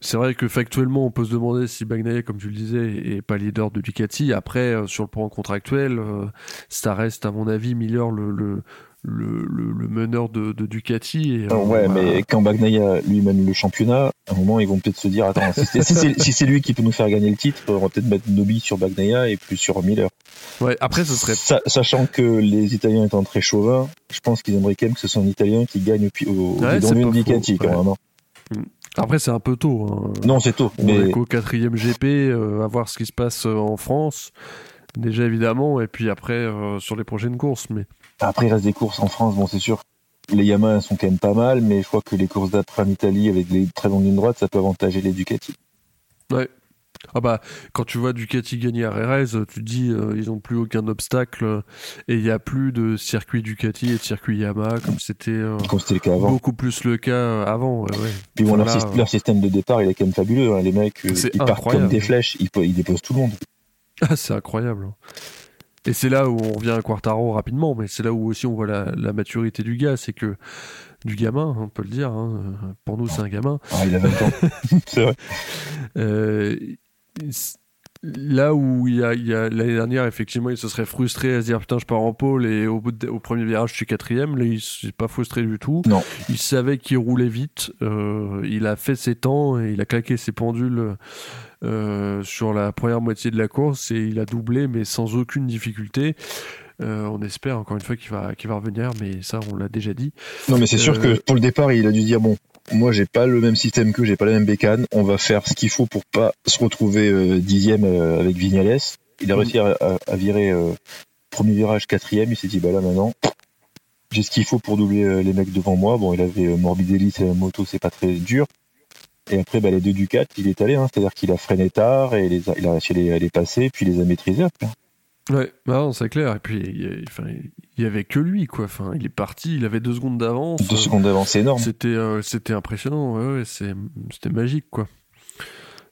c'est vrai que factuellement, on peut se demander si Bagnaia, comme tu le disais, est pas leader de Ducati. Après, euh, sur le plan contractuel, euh, ça reste, à mon avis, Miller le, le le, le, meneur de, de Ducati. Et, euh, ouais, mais quand Bagnaia lui mène le championnat, à un moment ils vont peut-être se dire attends, si c'est lui qui peut nous faire gagner le titre, on va peut-être mettre Nobi sur Bagnaia et plus sur Miller. Ouais, après ce serait. sachant que les Italiens étant très chauvins, je pense qu'ils aimeraient quand même que ce soit un Italien qui gagne au, au ouais, Ducati quand même. Hein. Mm. Après, c'est un peu tôt. Hein. Non, c'est tôt. On mais... est qu'au quatrième GP, euh, à voir ce qui se passe euh, en France. Déjà, évidemment, et puis après, sur les prochaines courses. Mais après, il reste des courses en France, bon, c'est sûr. Les Yamaha sont quand même pas mal, mais je crois que les courses d'après en Italie avec les très longues lignes droites, ça peut avantager les Ducati. Ouais. Ah bah, quand tu vois Ducati gagner à Rerez, tu te dis euh, ils n'ont plus aucun obstacle et il n'y a plus de circuit Ducati et de circuit Yamaha comme c'était euh, beaucoup plus le cas euh, avant. Ouais, Puis bon, leur, système de départ il est quand même fabuleux. Hein. Les mecs ils partent comme des flèches, ils, ils déposent tout le monde. Ah, c'est incroyable. Et c'est là où on revient à Quartaro rapidement, mais c'est là où aussi on voit la, maturité du gars, c'est que du gamin, on peut le dire. Hein, pour nous, c'est un gamin. Ah, il a 20 ans. c'est vrai. Euh, là où il y a, l'année dernière, effectivement, il se serait frustré à se dire putain, je pars en pôle et au, bout au premier virage, je suis quatrième. Là, il s'est pas frustré du tout. Non. Il savait qu'il roulait vite. Euh, il a fait ses temps et il a claqué ses pendules euh, sur la première moitié de la course et il a doublé, mais sans aucune difficulté. Euh, on espère encore une fois qu'il va, qu'il va revenir, mais ça, on l'a déjà dit. Non, mais c'est sûr que pour le départ, il a dû dire bon, moi j'ai pas le même système que j'ai pas la même bécane. On va faire ce qu'il faut pour pas se retrouver euh, dixième euh, avec Vignales. Il a réussi à, virer euh, premier virage quatrième. Il s'est dit bah là maintenant j'ai ce qu'il faut pour doubler les mecs devant moi. Bon, il avait Morbidelli, la moto, c'est pas très dur. Et après, bah, les deux Ducats, il est allé, hein, c'est-à-dire qu'il a freiné tard et il a réussi les, les passer, puis il les a maîtrisés après. Ouais, bah non, c'est clair. Et puis, il y, y avait que lui, quoi. Enfin, il est parti, il avait deux secondes d'avance. Deux secondes d'avance, c'est énorme. C'était, euh, c'était impressionnant. Ouais, ouais, c'est, c'était magique, quoi.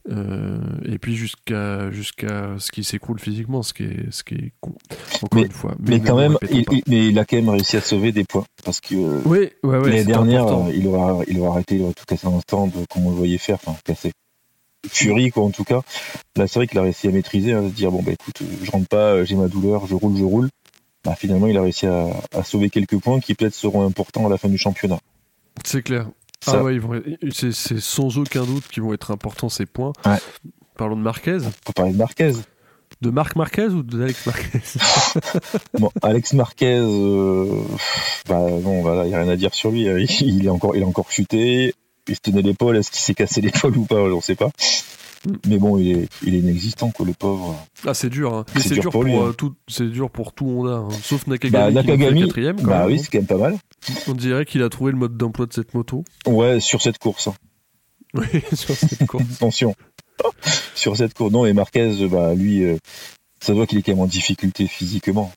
Euh, et puis jusqu'à jusqu'à ce qui s'écroule physiquement, ce qui est ce qui est con. Encore Mais- une fois. Mais quand même, il, mais il a quand même réussi à sauver des points. Parce que euh, Oui, ouais, ouais. l'année dernière, euh, il aura, il aura arrêté, il aurait tout cassé le stand, comme on le voyait faire, enfin, casser. Fury, quoi, en tout cas. Là, c'est vrai qu'il a réussi à maîtriser, hein, à se dire, bon, bah écoute, euh, je rentre pas, euh, j'ai ma douleur, je roule, je roule. Bah, finalement, il a réussi à, à sauver quelques points qui peut-être seront importants à la fin du championnat. C'est clair. Ça- Ah ouais, ils vont être- c'est, sans aucun doute qu'ils vont être importants ces points. Ouais. Parlons de Marquez. On peut parler de Marquez. De Marc Marquez ou d'Alex Marquez Bon, Alex Marquez, euh, bah non, voilà, il n'y a rien à dire sur lui. hein. Il est encore, il a encore chuté. Il se tenait l'épaule. Est-ce qu'il s'est cassé l'épaule ou pas On ne sait pas. Mais bon, il est, il est inexistant, quoi, le pauvre. Ah, c'est dur. Hein. Mais C'est dur dur, pour euh, hein. tout. C'est dur pour tout Honda, hein. sauf Bah, Nakagami. qui fait Nakagami, quatrième, quand bah même, oui, hein. c'est quand même pas mal. On dirait qu'il a trouvé le mode d'emploi de cette moto. Ouais, sur cette course. hein. Oui, sur cette course. Attention. sur cette course. Non, et Marquez, bah lui, euh, ça voit qu'il est quand même en difficulté physiquement.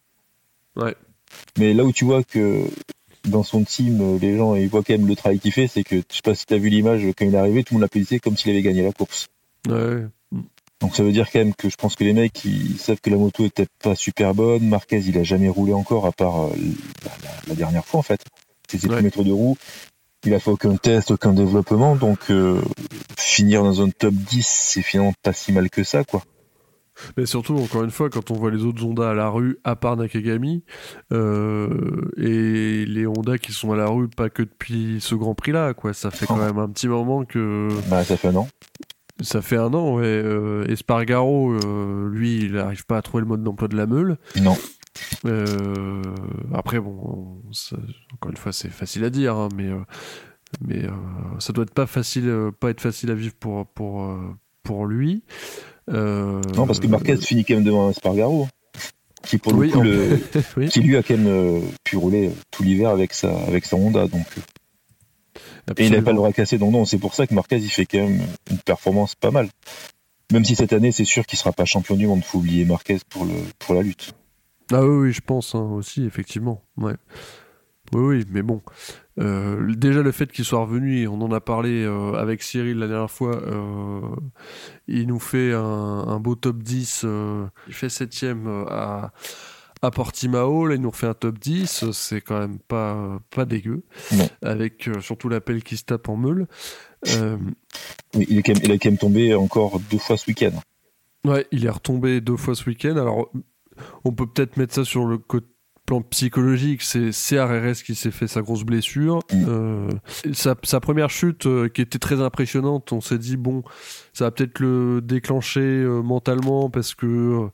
Ouais. Mais là où tu vois que dans son team, euh, les gens ils voient quand même le travail qu'il fait, c'est que je sais pas si tu as vu l'image quand il est arrivé, tout le monde l'applaudissait comme s'il avait gagné la course. Ouais. Donc ça veut dire quand même que je pense que les mecs ils savent que la moto est peut-être pas super bonne. Marquez il a jamais roulé encore à part euh, la, la- la dernière fois en fait. C'est ses Ouais. de roue. Il a fait aucun test, aucun développement, donc euh, finir dans un top 10, c'est finalement pas si mal que ça quoi. Mais surtout, encore une fois, quand on voit les autres Honda à la rue, à part Nakagami, euh, et les Honda qui sont à la rue pas que depuis ce Grand Prix-là, quoi. Ça fait quand Oh. même un petit moment que Bah ça fait un an. ça fait un an. Ouais. Euh, Espargaro, euh, lui, il n'arrive pas à trouver le mode d'emploi de la meule. Non. Après, bon, ça- encore une fois, c'est facile à dire, hein, mais mais ça doit être pas facile, pas être facile à vivre pour pour pour lui. Euh, Non parce que Marquez finit quand même devant Espargaro, hein, qui pour le coup en- le, oui. qui lui a quand même euh, pu rouler euh, tout l'hiver avec sa avec sa Honda donc euh, et il n'avait pas le bras cassé donc non c'est pour ça que Marquez il fait quand même une performance pas mal même si cette année c'est sûr qu'il sera pas champion du monde faut oublier Marquez pour le pour la lutte Ah oui, oui, je pense hein, aussi, effectivement. Ouais. Oui, oui, mais bon. Euh, déjà, le fait qu'il soit revenu, et on en a parlé euh, avec Cyril la dernière fois, euh, il nous fait un, un beau top 10. euh, il fait septième à, à Portimao. Là, il nous refait un top 10. C'est quand même pas, pas dégueu. Non. Avec surtout l'appel qui se tape en meule. Il est quand même il a quand même tombé encore deux fois ce week-end Ouais, il est retombé deux fois ce week-end. Alors, on peut peut-être mettre ça sur le co- plan psychologique. C'est CRRS qui s'est fait sa grosse blessure. Mm. Euh, sa, sa première chute, euh, qui était très impressionnante, on s'est dit, bon, ça va peut-être le déclencher euh, mentalement parce que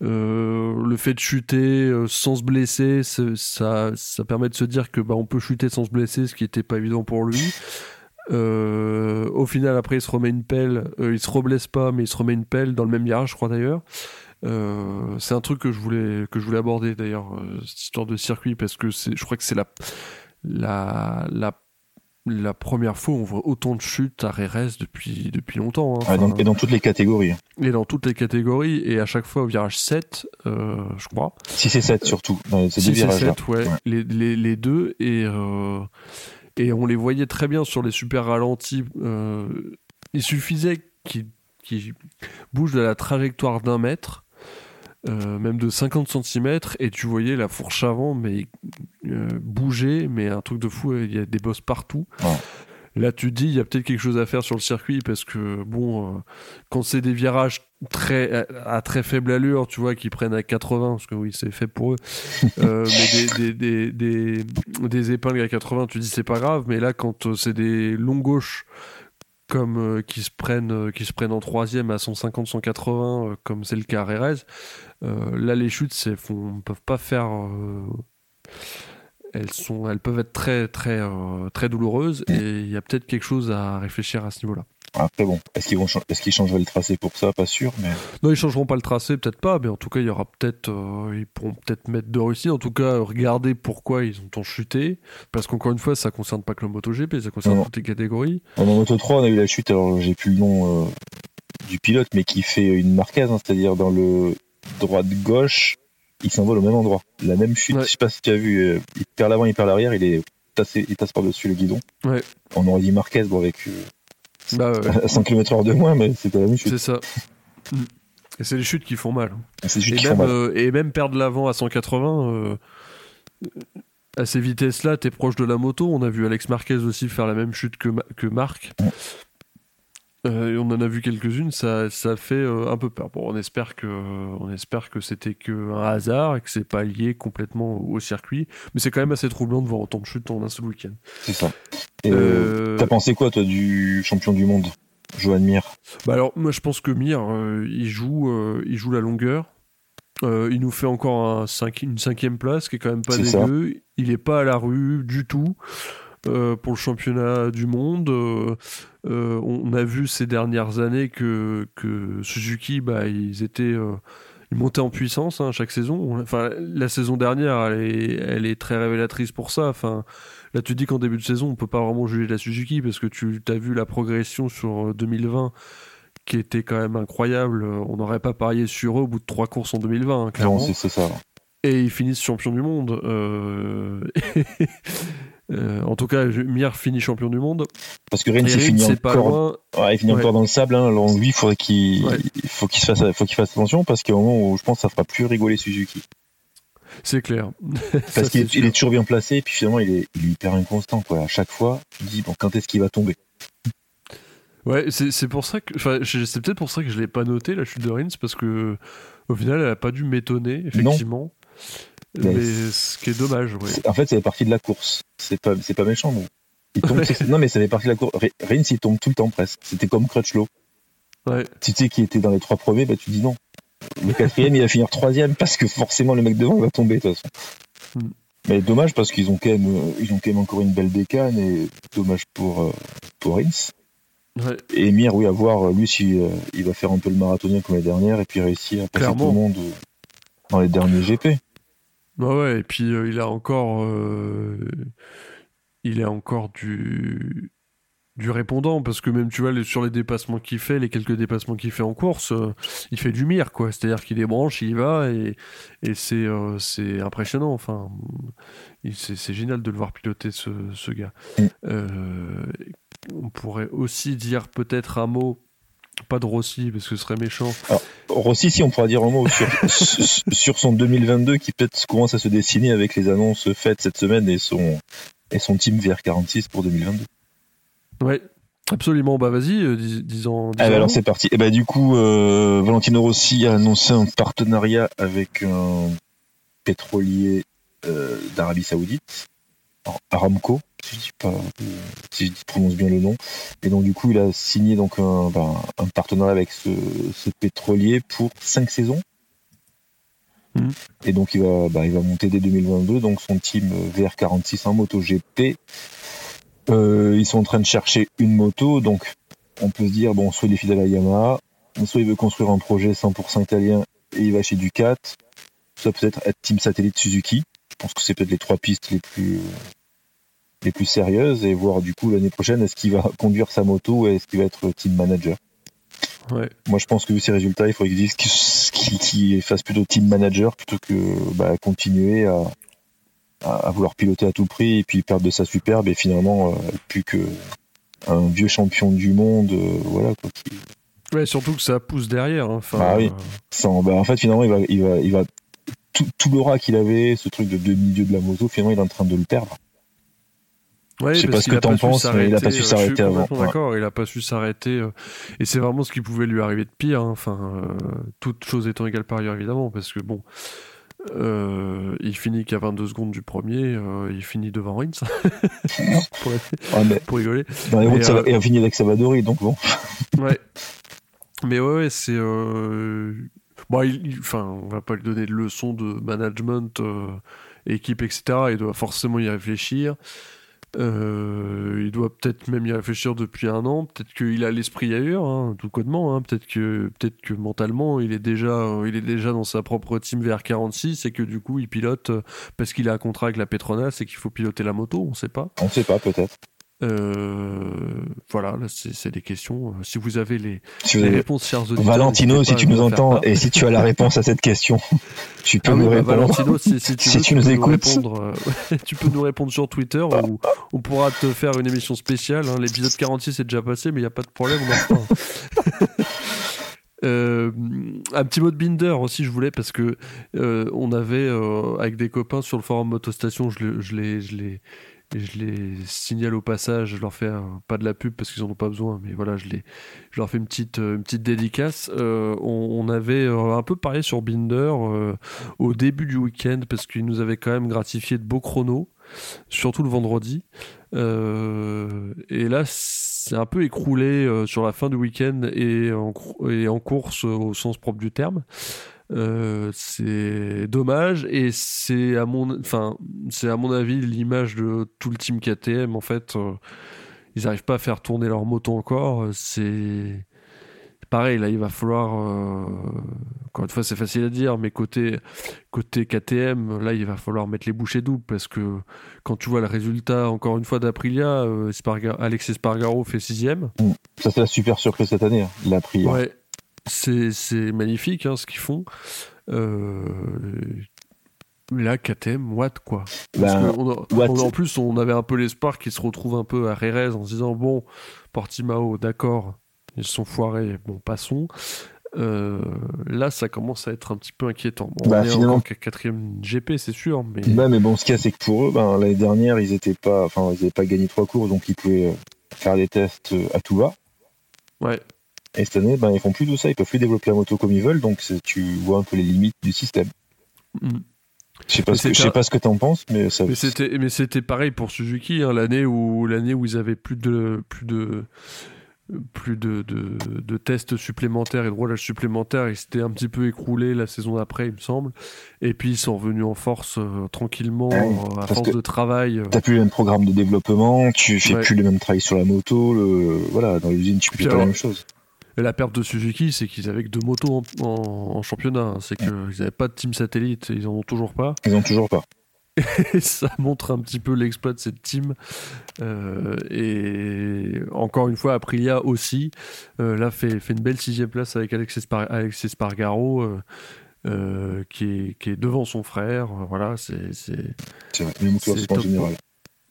le fait de chuter sans se blesser, ça, ça permet de se dire que bah, on peut chuter sans se blesser, ce qui n'était pas évident pour lui. Au final, après, il se remet une pelle. Il se reblesse pas, mais il se remet une pelle dans le même virage, je crois d'ailleurs. Euh, c'est un truc que je voulais que je voulais aborder d'ailleurs euh, cette histoire de circuit parce que c'est, je crois que c'est la la la la première fois où on voit autant de chutes à RS depuis depuis longtemps. hein. Ah, et dans toutes les catégories et dans toutes les catégories et à chaque fois au virage 7 euh, je crois 6 et 7 surtout dans ces deux 6 et virages là 7 ouais, Ouais. Les, les, les deux et euh, et on les voyait très bien sur les super ralentis euh, il suffisait qu'ils qu'ils bougent de la trajectoire d'un mètre euh, même de 50 cm et tu voyais la fourche avant mais euh, bouger mais un truc de fou il y a des bosses partout. Là, tu te dis, il y a peut-être quelque chose à faire sur le circuit parce que, bon, euh, quand c'est des virages très, à, à très faible allure, tu vois, qui prennent à 80, parce que oui, c'est fait pour eux, euh, mais des, des, des, des, des épingles à 80, tu dis c'est pas grave, mais là, quand c'est des longs gauches comme euh, qui se prennent euh, qui se prennent en troisième à 150 180 euh, comme c'est le cas à Rérez, euh, là les chutes c'est font peuvent pas faire elles sont, elles peuvent être très très euh, très douloureuses et il y a peut-être quelque chose à réfléchir à ce niveau-là. Après bon, est-ce qu'ils vont, est-ce qu'ils changeraient le tracé pour ça? Pas sûr, mais non, ils changeront pas le tracé, peut-être pas, mais en tout cas, il y aura peut-être, euh, ils pourront peut-être mettre de Russie. En tout cas, regarder pourquoi ils ont tant chuté, parce qu'encore une fois, ça concerne pas que le MotoGP, ça concerne non. toutes les catégories. En Moto 3, on a eu la chute. Alors j'ai plus le nom euh, du pilote, mais qui fait une marquise, hein, c'est-à-dire dans le droite gauche, il s'envole au même endroit, la même chute. Ouais. Je sais pas si tu as vu, euh, il perd l'avant, il perd l'arrière, il est tassé, il tasse par-dessus le guidon. Ouais. On aurait dit Marquez, bon avec euh, Bah, ouais, à 100 km/h de moins, mais c'était la même chute. c'est ça. Et c'est les chutes qui font mal. Et font mal. euh, et même perdre l'avant à 180, euh, à ces vitesses-là, t'es proche de la moto. On a vu Alex Marquez aussi faire la même chute que, Ma- que Marc. Ouais. Euh, et on en a vu quelques-unes, ça, ça fait euh, un peu peur. Bon, on espère que, on espère que c'était que un hasard et que c'est pas lié complètement au, au circuit. Mais c'est quand même assez troublant de voir autant de chutes en un seul week-end. C'est ça. Euh, T'as pensé quoi, toi, du champion du monde, Johan Mir? Bah alors moi je pense que Mir il joue il joue la longueur. Il nous fait encore un une cinquième place qui est quand même pas ça. dégueu. Il est pas à la rue du tout euh, pour le championnat du monde. Euh, euh, on a vu ces dernières années que, que Suzuki bah ils étaient ils montaient en puissance hein, chaque saison. On- Enfin la saison dernière elle est, elle est très révélatrice pour ça. Enfin là tu dis qu'en début de saison on peut pas vraiment juger la Suzuki parce que tu as vu la progression sur euh, 2020 qui était quand même incroyable. On n'aurait pas parié sur eux au bout de trois courses en 2020, hein, clairement. c'est c'est ça. Et ils finissent champions du monde. Euh, euh, en tout cas, Mir finit champion du monde. Parce que il Rins, finit encore, ouais, il finit Ouais. encore dans le sable. Hein. Alors lui, il faudrait Ouais. il faut qu'il se fasse, faut qu'il fasse attention parce un moment où je pense que ça fera plus rigoler Suzuki. C'est clair. Parce qu'il est, il est toujours bien placé, et puis finalement, il est, il est hyper inconstant. Quoi. À chaque fois, dis, bon, quand est-ce qu'il va tomber? Ouais, c'est pour ça que. C'est peut-être pour ça que je l'ai pas noté, la chute de Rins, parce que au final, elle a pas dû m'étonner, effectivement. Mais Mais ce qui est dommage. C'est- En fait, ça fait partie de la course. C'est pas, c'est pas méchant. mais Il tombe, Non, mais ça fait partie de la course. Re- Rins, il tombe tout le temps presque. C'était comme Crutchlow. Ouais. Tu sais qui était dans les trois premiers, bah, tu dis non. Le quatrième, il va finir troisième parce que forcément, le mec devant, va tomber, de toute façon. Hmm. Mais dommage parce qu'ils ont quand même, euh, ils ont quand même encore une belle bécane et dommage pour, euh, pour Rins. Ouais. Et Mir, oui, à voir, euh, lui, si il va faire un peu le marathonien comme l'année dernière et puis réussir à passer Clairement. tout le monde dans les derniers GP. Ouais, ouais, et puis euh, il a encore, euh, encore du, du répondant parce que même tu vois sur les dépassements qu'il fait, les quelques dépassements qu'il fait en course, euh, il fait du mire quoi. C'est-à-dire qu'il débranche, il y va et, c'est impressionnant. Enfin, c'est génial de le voir piloter ce, gars. On pourrait aussi dire peut-être un mot, pas de Rossi parce que ce serait méchant. Rossi, si on pourra dire un mot sur, son 2022 qui peut-être commence à se dessiner avec les annonces faites cette semaine et son, et son team VR46 pour 2022. Ouais. Absolument, bah vas-y, euh, dis- disons. Ah bah alors c'est parti. Et bah du coup, euh, Valentino Rossi a annoncé un partenariat avec un pétrolier euh, d'Arabie Saoudite, alors, Aramco, si je pas, si je prononce bien le nom. Et donc du coup, il a signé donc un, ben, un partenariat avec ce, ce pétrolier pour cinq saisons. Mhm. Et donc il va, il va monter dès 2022. Donc son team euh, VR46 en MotoGP. Euh, ils sont en train de chercher une moto, donc on peut se dire bon, soit il est fidèle à Yamaha, soit il veut construire un projet 100% italien et il va chez Ducat, soit peut-être être team satellite Suzuki. Je pense que c'est peut-être les trois pistes les plus les plus sérieuses et voir du coup l'année prochaine est-ce qu'il va conduire sa moto ou est-ce qu'il va être team manager? Ouais. Moi je pense que vu ses résultats, il faudrait qu'il qu'il qu'il fasse plutôt team manager plutôt que bah, continuer à, à, à vouloir piloter à tout prix et puis perdre de sa superbe et finalement euh, plus que un vieux champion du monde, euh, voilà quoi. Qui, Ouais, surtout que ça pousse derrière. hein. Enfin, Ah oui. euh, sans, bah, en fait finalement il va, il va, il va tout, tout l'aura qu'il avait, ce truc de demi-dieu de la moto, finalement il est en train de le perdre. Ouais, Je sais parce pas ce que a t'en penses, mais il a pas su euh, s'arrêter avant, ouais. d'accord, il a pas su s'arrêter. euh, et c'est vraiment ce qui pouvait lui arriver de pire. hein. Enfin, euh, toute chose étant égale par ailleurs, évidemment, parce que bon. euh, il finit qu'à 22 secondes du premier, il finit devant Rins pour, Ouais, mais pour rigoler. dans les routes, et on finit avec Savadori, donc bon. Ouais. Mais ouais, ouais, c'est. Bon, il, il- enfin, on va pas lui donner de leçons de management équipe, etc. Il doit forcément y réfléchir. Euh, il doit peut-être même y réfléchir depuis un an. Peut-être qu'il a l'esprit ailleurs, hein, tout codement. Hein. Peut-être que, peut-être que mentalement, il est déjà, il est déjà dans sa propre team VR46 et que du coup, il pilote parce qu'il a un contrat avec la Petronas et qu'il faut piloter la moto. On sait pas. On sait pas, peut-être. Euh, voilà, c'est des questions. Si vous avez les, les réponses, chers auditeurs. Valentino, si tu nous entends et si tu as la réponse à cette question, tu peux ah nous bah, répondre. Valentino, si, tu, veux, tu, nous écoutes, répondre, euh, tu peux nous répondre sur Twitter ou on pourra te faire une émission spéciale. Hein. L'épisode 46 est déjà passé, mais il n'y a pas de problème. Euh, un petit mot de Binder aussi, je voulais, parce que euh, on avait, euh, avec des copains sur le forum Motostation, je, je je les signale au passage, je leur fais pas de la pub parce qu'ils en ont pas besoin, mais voilà, je, les, je leur fais une petite, euh, une petite dédicace. Euh, on, avait euh, un peu parlé sur Binder au début du week-end parce qu'ils nous avaient quand même gratifié de beaux chronos, surtout le vendredi. et là, c'est un peu écroulé sur la fin du week-end et et en course au sens propre du terme. Euh, c'est dommage et c'est à mon, enfin, c'est à mon avis l'image de tout le team KTM. En fait, euh, ils n'arrivent pas à faire tourner leur moto encore. C'est pareil, là, il va falloir. Euh, encore une fois, c'est facile à dire, mais côté, côté KTM, là, il va falloir mettre les bouchées doubles parce que quand tu vois le résultat, encore une fois, d'Aprilia, Alex Espargaro fait sixième. Ça, c'est la super surprise cette année, hein, l'Aprilia. Ouais, c'est magnifique hein, ce qu'ils font. Euh, là, KTM, what quoi? Ben, En plus, on avait un peu l'espoir qu'ils se retrouvent un peu à Rérez en se disant bon, Portimao, d'accord, ils sont foirés, bon, passons. Euh, là, ça commence à être un petit peu inquiétant. Bon, bah, on est finalement... quatrième GP, c'est sûr. Mais... Bah, mais bon, ce qu'il y a, c'est que pour eux, ben, l'année dernière, ils étaient pas, enfin, ils n'avaient pas gagné trois courses, donc ils pouvaient euh, faire des tests à tout va. Ouais. Et cette année, ben, ils font plus de ça, ils peuvent plus développer la moto comme ils veulent, donc tu vois un peu les limites du système. Mm. Je sais pas, ce que, sais pas ce que t'en penses, mais ça. Mais c'était, mais c'était pareil pour Suzuki, hein, l'année où l'année où ils avaient plus de plus de plus de, de, de tests supplémentaires et de roulage supplémentaires. Ils s'étaient un petit peu écroulés la saison d'après, il me semble. Et puis ils sont revenus en force euh, tranquillement, euh, à force de travail. T'as plus le même programme de développement, tu fais plus le même travail sur la moto. Le... Voilà, dans l'usine, tu fais pas la même chose. Et la perte de Suzuki, c'est qu'ils avaient que deux motos en, championnat. Hein. C'est qu'ils n'avaient pas de team satellite. Ils en ont toujours pas. Ils en ont toujours pas. Et ça montre un petit peu l'exploit de cette team. Euh, et encore une fois, Aprilia aussi. Euh, là, fait, fait une belle sixième place avec Alex, Espargaro. Euh, qui, est, qui est devant son frère. Voilà, c'est. C'est vrai, les motos en général.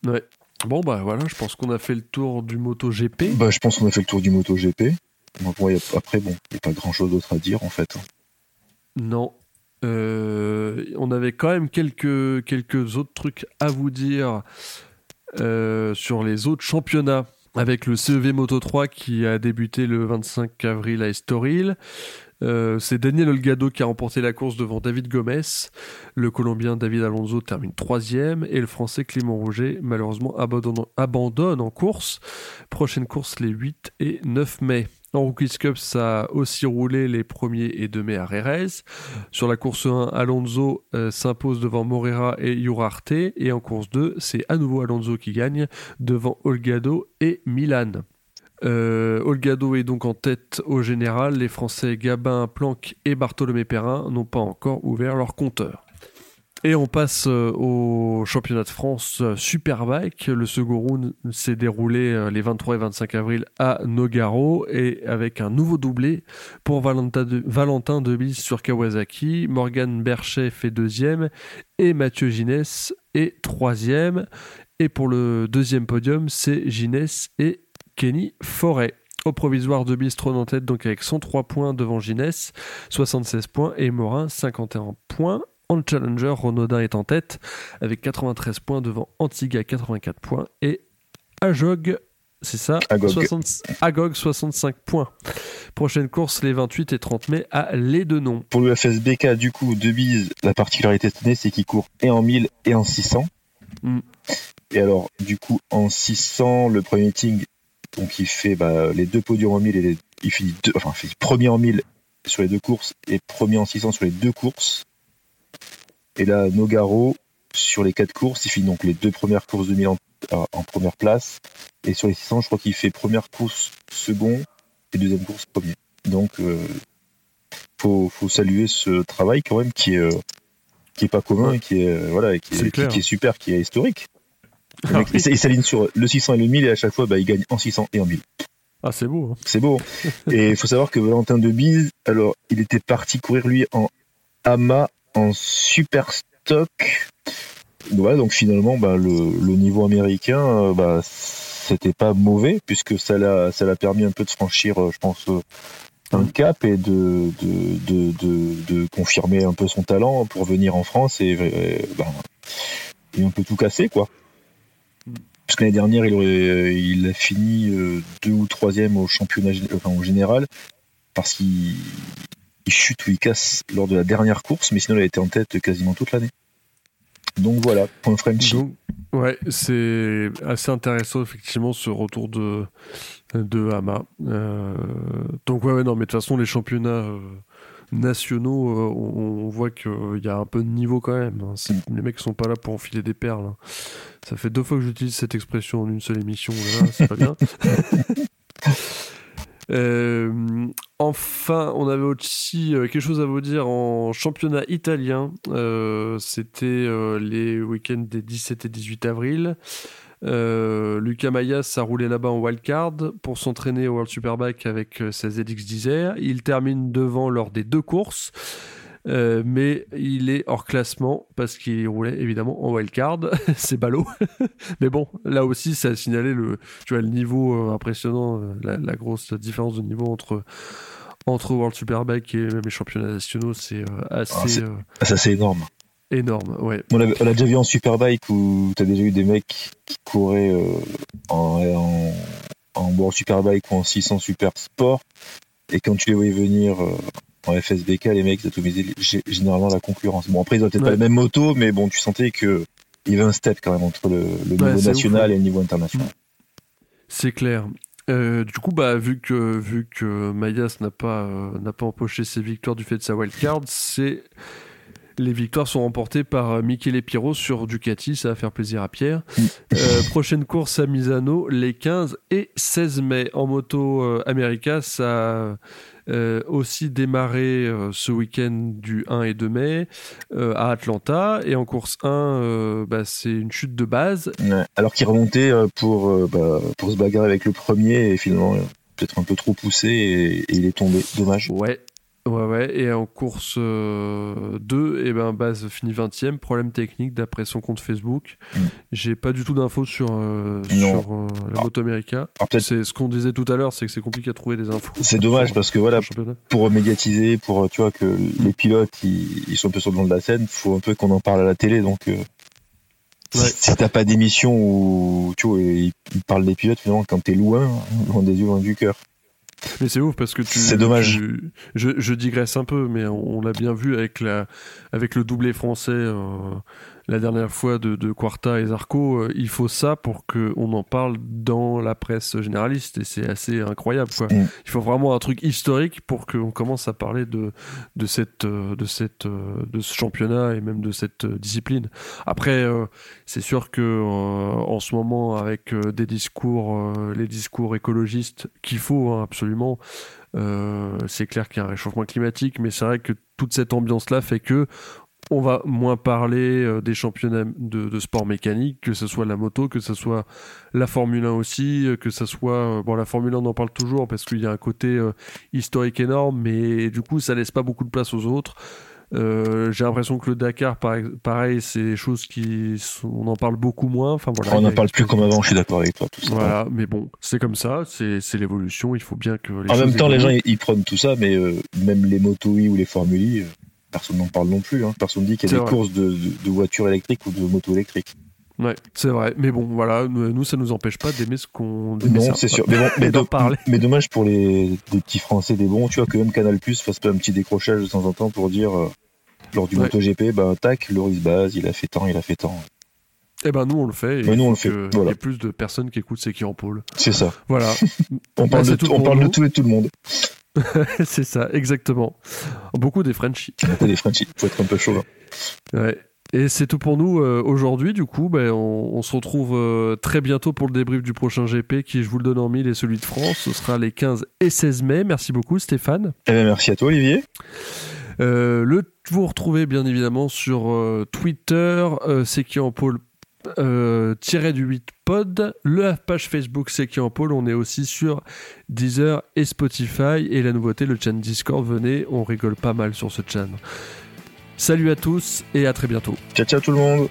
Ouais. Bon, bah voilà, je pense qu'on a fait le tour du MotoGP. Bah, je pense qu'on a fait le tour du MotoGP après, bon, il n'y a pas grand chose d'autre à dire en fait. Non. Euh, on avait quand même quelques, quelques autres trucs à vous dire euh, sur les autres championnats. Avec le CEV Moto 3 qui a débuté le 25 avril à Estoril. Euh, c'est Daniel Olgado qui a remporté la course devant David Gomez. Le Colombien David Alonso termine troisième et le Français Clément Rouget malheureusement abandonne, abandonne en course. Prochaine course les 8 et 9 mai. En Rookies Cup, ça a aussi roulé les premiers et 2 mai à Rérez. Sur la course 1, Alonso euh, s'impose devant Morera et Urarte. Et en course 2, c'est à nouveau Alonso qui gagne devant Olgado et Milan. Euh, Olgado est donc en tête au général. Les Français Gabin, Planck et Bartholomé Perrin n'ont pas encore ouvert leur compteur. Et on passe euh, au championnat de France euh, Superbike. Le second round s'est déroulé euh, les 23 et 25 avril à Nogaro et avec un nouveau doublé pour Valentin de, Valentin sur Kawasaki. Morgan Berchet fait deuxième et Mathieu Ginès est troisième. Et pour le deuxième podium, c'est Ginès et Kenny Forêt. Au provisoire, de trône en tête donc avec 103 points devant Ginès, 76 points et Morin 51 points. En challenger, Renaudin est en tête avec 93 points devant Antiga 84 points et Ajog c'est ça Agog. 65 points. Prochaine course les 28 et 30 mai à Les Noms. Pour le FSBK, du coup, de bise, la particularité cette année, c'est qu'il court et en 1000 et en 600. Mm. Et alors, du coup, en 600, le premier meeting, donc il fait bah, les deux podiums en 1000 et il finit deux, enfin, il fait premier en 1000 sur les deux courses et premier en 600 sur les deux courses. Et là, Nogaro, sur les quatre courses. Il finit donc les deux premières courses de Milan en, en première place. Et sur les 600, je crois qu'il fait première course second et deuxième course premier. Donc, euh, faut, faut saluer ce travail quand même qui est, euh, qui est pas commun et qui est, euh, voilà, qui, C'est est, clair. qui est super, qui est historique. Le Ah mec, oui. il s'aligne sur le 600 et le 1000 et à chaque fois, bah, il gagne en 600 et en 1000. Ah, c'est beau. hein. C'est beau. et il faut savoir que Valentin de Bise, alors, il était parti courir lui en AMA, en super stock. Voilà, donc finalement, bah, le, niveau américain, euh, bah, c'était pas mauvais, puisque ça l'a, permis un peu de franchir, euh, je pense, euh, un cap et de, confirmer un peu son talent pour venir en France et, et un peu tout casser, quoi. Parce que l'année dernière, il, aurait, il a fini deux ou troisième au championnat au général parce qu'il il chute ou il casse lors de la dernière course, mais sinon il a été en tête quasiment toute l'année. Donc voilà, point Frenchy. Donc, ouais, c'est assez intéressant effectivement ce retour de de Hama. Euh, donc ouais, ouais, non, mais de toute façon les championnats euh, nationaux, euh, on, on voit qu'il y a un peu de niveau quand même. hein. C'est- Les mecs sont pas là pour enfiler des perles. hein. Ça fait deux fois que j'utilise cette expression en une seule émission. C'est pas bien. Enfin, on avait aussi euh, quelque chose à vous dire en championnat italien. Euh, C'était euh, les week-ends des 17 et 18 avril. Euh, Lucas Mayas a roulé là-bas en wildcard pour s'entraîner au World Superbike avec sa ZX Desire. Il termine devant lors des deux courses. Euh, mais il est hors classement parce qu'il roulait évidemment en wildcard. c'est ballot. mais bon, là aussi, ça a signalé le, tu vois, le niveau euh, impressionnant, euh, la, la grosse différence de niveau entre, entre World Superbike et même les championnats nationaux. C'est assez Ah, euh, Ah, ça c'est énorme. énorme. Ouais. On l'a on l'a déjà vu en Superbike où tu as déjà eu des mecs qui couraient euh, en, en, en World Superbike ou en 600 Super Sport. Et quand tu les voyais venir euh, en FSBK, les mecs, ils atomisaient généralement la concurrence. Bon, après, ils ont peut-être Ouais. pas la même moto, mais bon, tu sentais que il y avait un step quand même entre le, niveau national ouf, ouais. et le niveau international. C'est clair. Euh, du coup, bah, vu que vu que Mayas n'a pas euh, n'a pas empoché ses victoires du fait de sa wildcard, c'est les victoires sont remportées par euh, Michele Piro sur Ducati, ça va faire plaisir à Pierre. Euh, prochaine course à Misano les 15 et 16 mai en moto America, ça euh, aussi démarré euh, ce week-end du 1 et 2 mai euh, à Atlanta et en course 1, euh, bah, c'est une chute de base Ouais. Alors qu'il remontait pour, bah, pour se bagarrer avec le premier et finalement, peut-être un peu trop poussé et, et il est tombé. Dommage. Ouais. Ouais, ouais. Et en course euh, 2, et ben, Baz finit 20ème. Problème technique d'après son compte Facebook. Mm. J'ai pas du tout d'infos sur, euh, sur euh, la Moto America. C'est ce qu'on disait tout à l'heure, c'est que c'est compliqué à trouver des infos. c'est dommage sur- parce que voilà, pour médiatiser, pour tu vois que les pilotes ils, ils sont un peu sur le devant de la scène, faut un peu qu'on en parle à la télé. Donc euh, si- Ouais. si t'as pas d'émission où tu vois ils, ils parlent des pilotes finalement quand t'es loin, loin des yeux, loin du cœur. Mais c'est ouf parce que tu. C'est dommage. tu- je, je digresse un peu, mais on, on l'a bien vu avec, la, avec le doublé français euh, la dernière fois de, de Quarta et Zarco. euh, il faut ça pour qu'on en parle dans la presse généraliste et c'est assez incroyable. Quoi. Mm. Il faut vraiment un truc historique pour qu'on commence à parler de, de, cette, euh, de, cette, euh, de ce championnat et même de cette discipline. Après, c'est sûr que en ce moment, avec des discours, les discours écologistes qu'il faut hein, absolument, euh, c'est clair qu'il y a un réchauffement climatique, mais c'est vrai que toute cette ambiance-là fait que on va moins parler euh, des championnats de, de sport mécanique, que ce soit la moto, que ce soit la Formule 1 aussi, euh, que ce soit... euh, bon, la Formule 1, on en parle toujours parce qu'il y a un côté euh, historique énorme, mais du coup, ça laisse pas beaucoup de place aux autres. Euh, J'ai l'impression que le Dakar, pareil, c'est des choses qui... sont- on en parle beaucoup moins. Enfin, voilà, on n'en parle plus comme avant. Je suis d'accord avec toi. Voilà, mais bon, c'est comme ça, c'est l'évolution, il faut bien que les En même temps, les gens ils, prennent tout ça, mais euh, même les motos I ou les Formule I, euh, personne n'en parle non plus. Hein. Personne dit qu'il y a des vrai. courses de, de, de voitures électriques ou de motos électriques. Ouais, c'est vrai, mais bon, voilà, nous, ça nous empêche pas d'aimer ce qu'on... Non, c'est sûr. Mais, bon, mais, do- parler. mais dommage pour les des petits Français, des bons, tu vois, que même Canal Plus fasse pas un petit décrochage de temps en temps pour dire, euh, lors du Ouais. MotoGP, bah, tac, Loris Baz, il a fait tant, il a fait tant. Eh ben, nous, on le fait. et Mais nous, il on faut le fait, que Il y ait plus de personnes qui écoutent C'est qui en pôle. C'est ça. Voilà, On Bah, parle, de, on parle de tout et tout le monde. c'est ça, exactement. Beaucoup des Frenchies. Beaucoup des Frenchies. Faut être un peu chaud, là. Ouais. Et c'est tout pour nous euh, aujourd'hui. Du coup, ben, on, se retrouve euh, très bientôt pour le débrief du prochain GP qui, je vous le donne en mille, est celui de France. Ce sera les 15 et 16 mai. Merci beaucoup, Stéphane. Eh ben, merci à toi, Olivier. Euh, le, vous retrouvez bien évidemment sur Twitter, c'est qui en pôle tiré du 8 pod, le page Facebook c'est qui en pôle, on est aussi sur Deezer et Spotify et la nouveauté le channel Discord, venez, on rigole pas mal sur ce channel. Salut à tous et à très bientôt. Ciao ciao tout le monde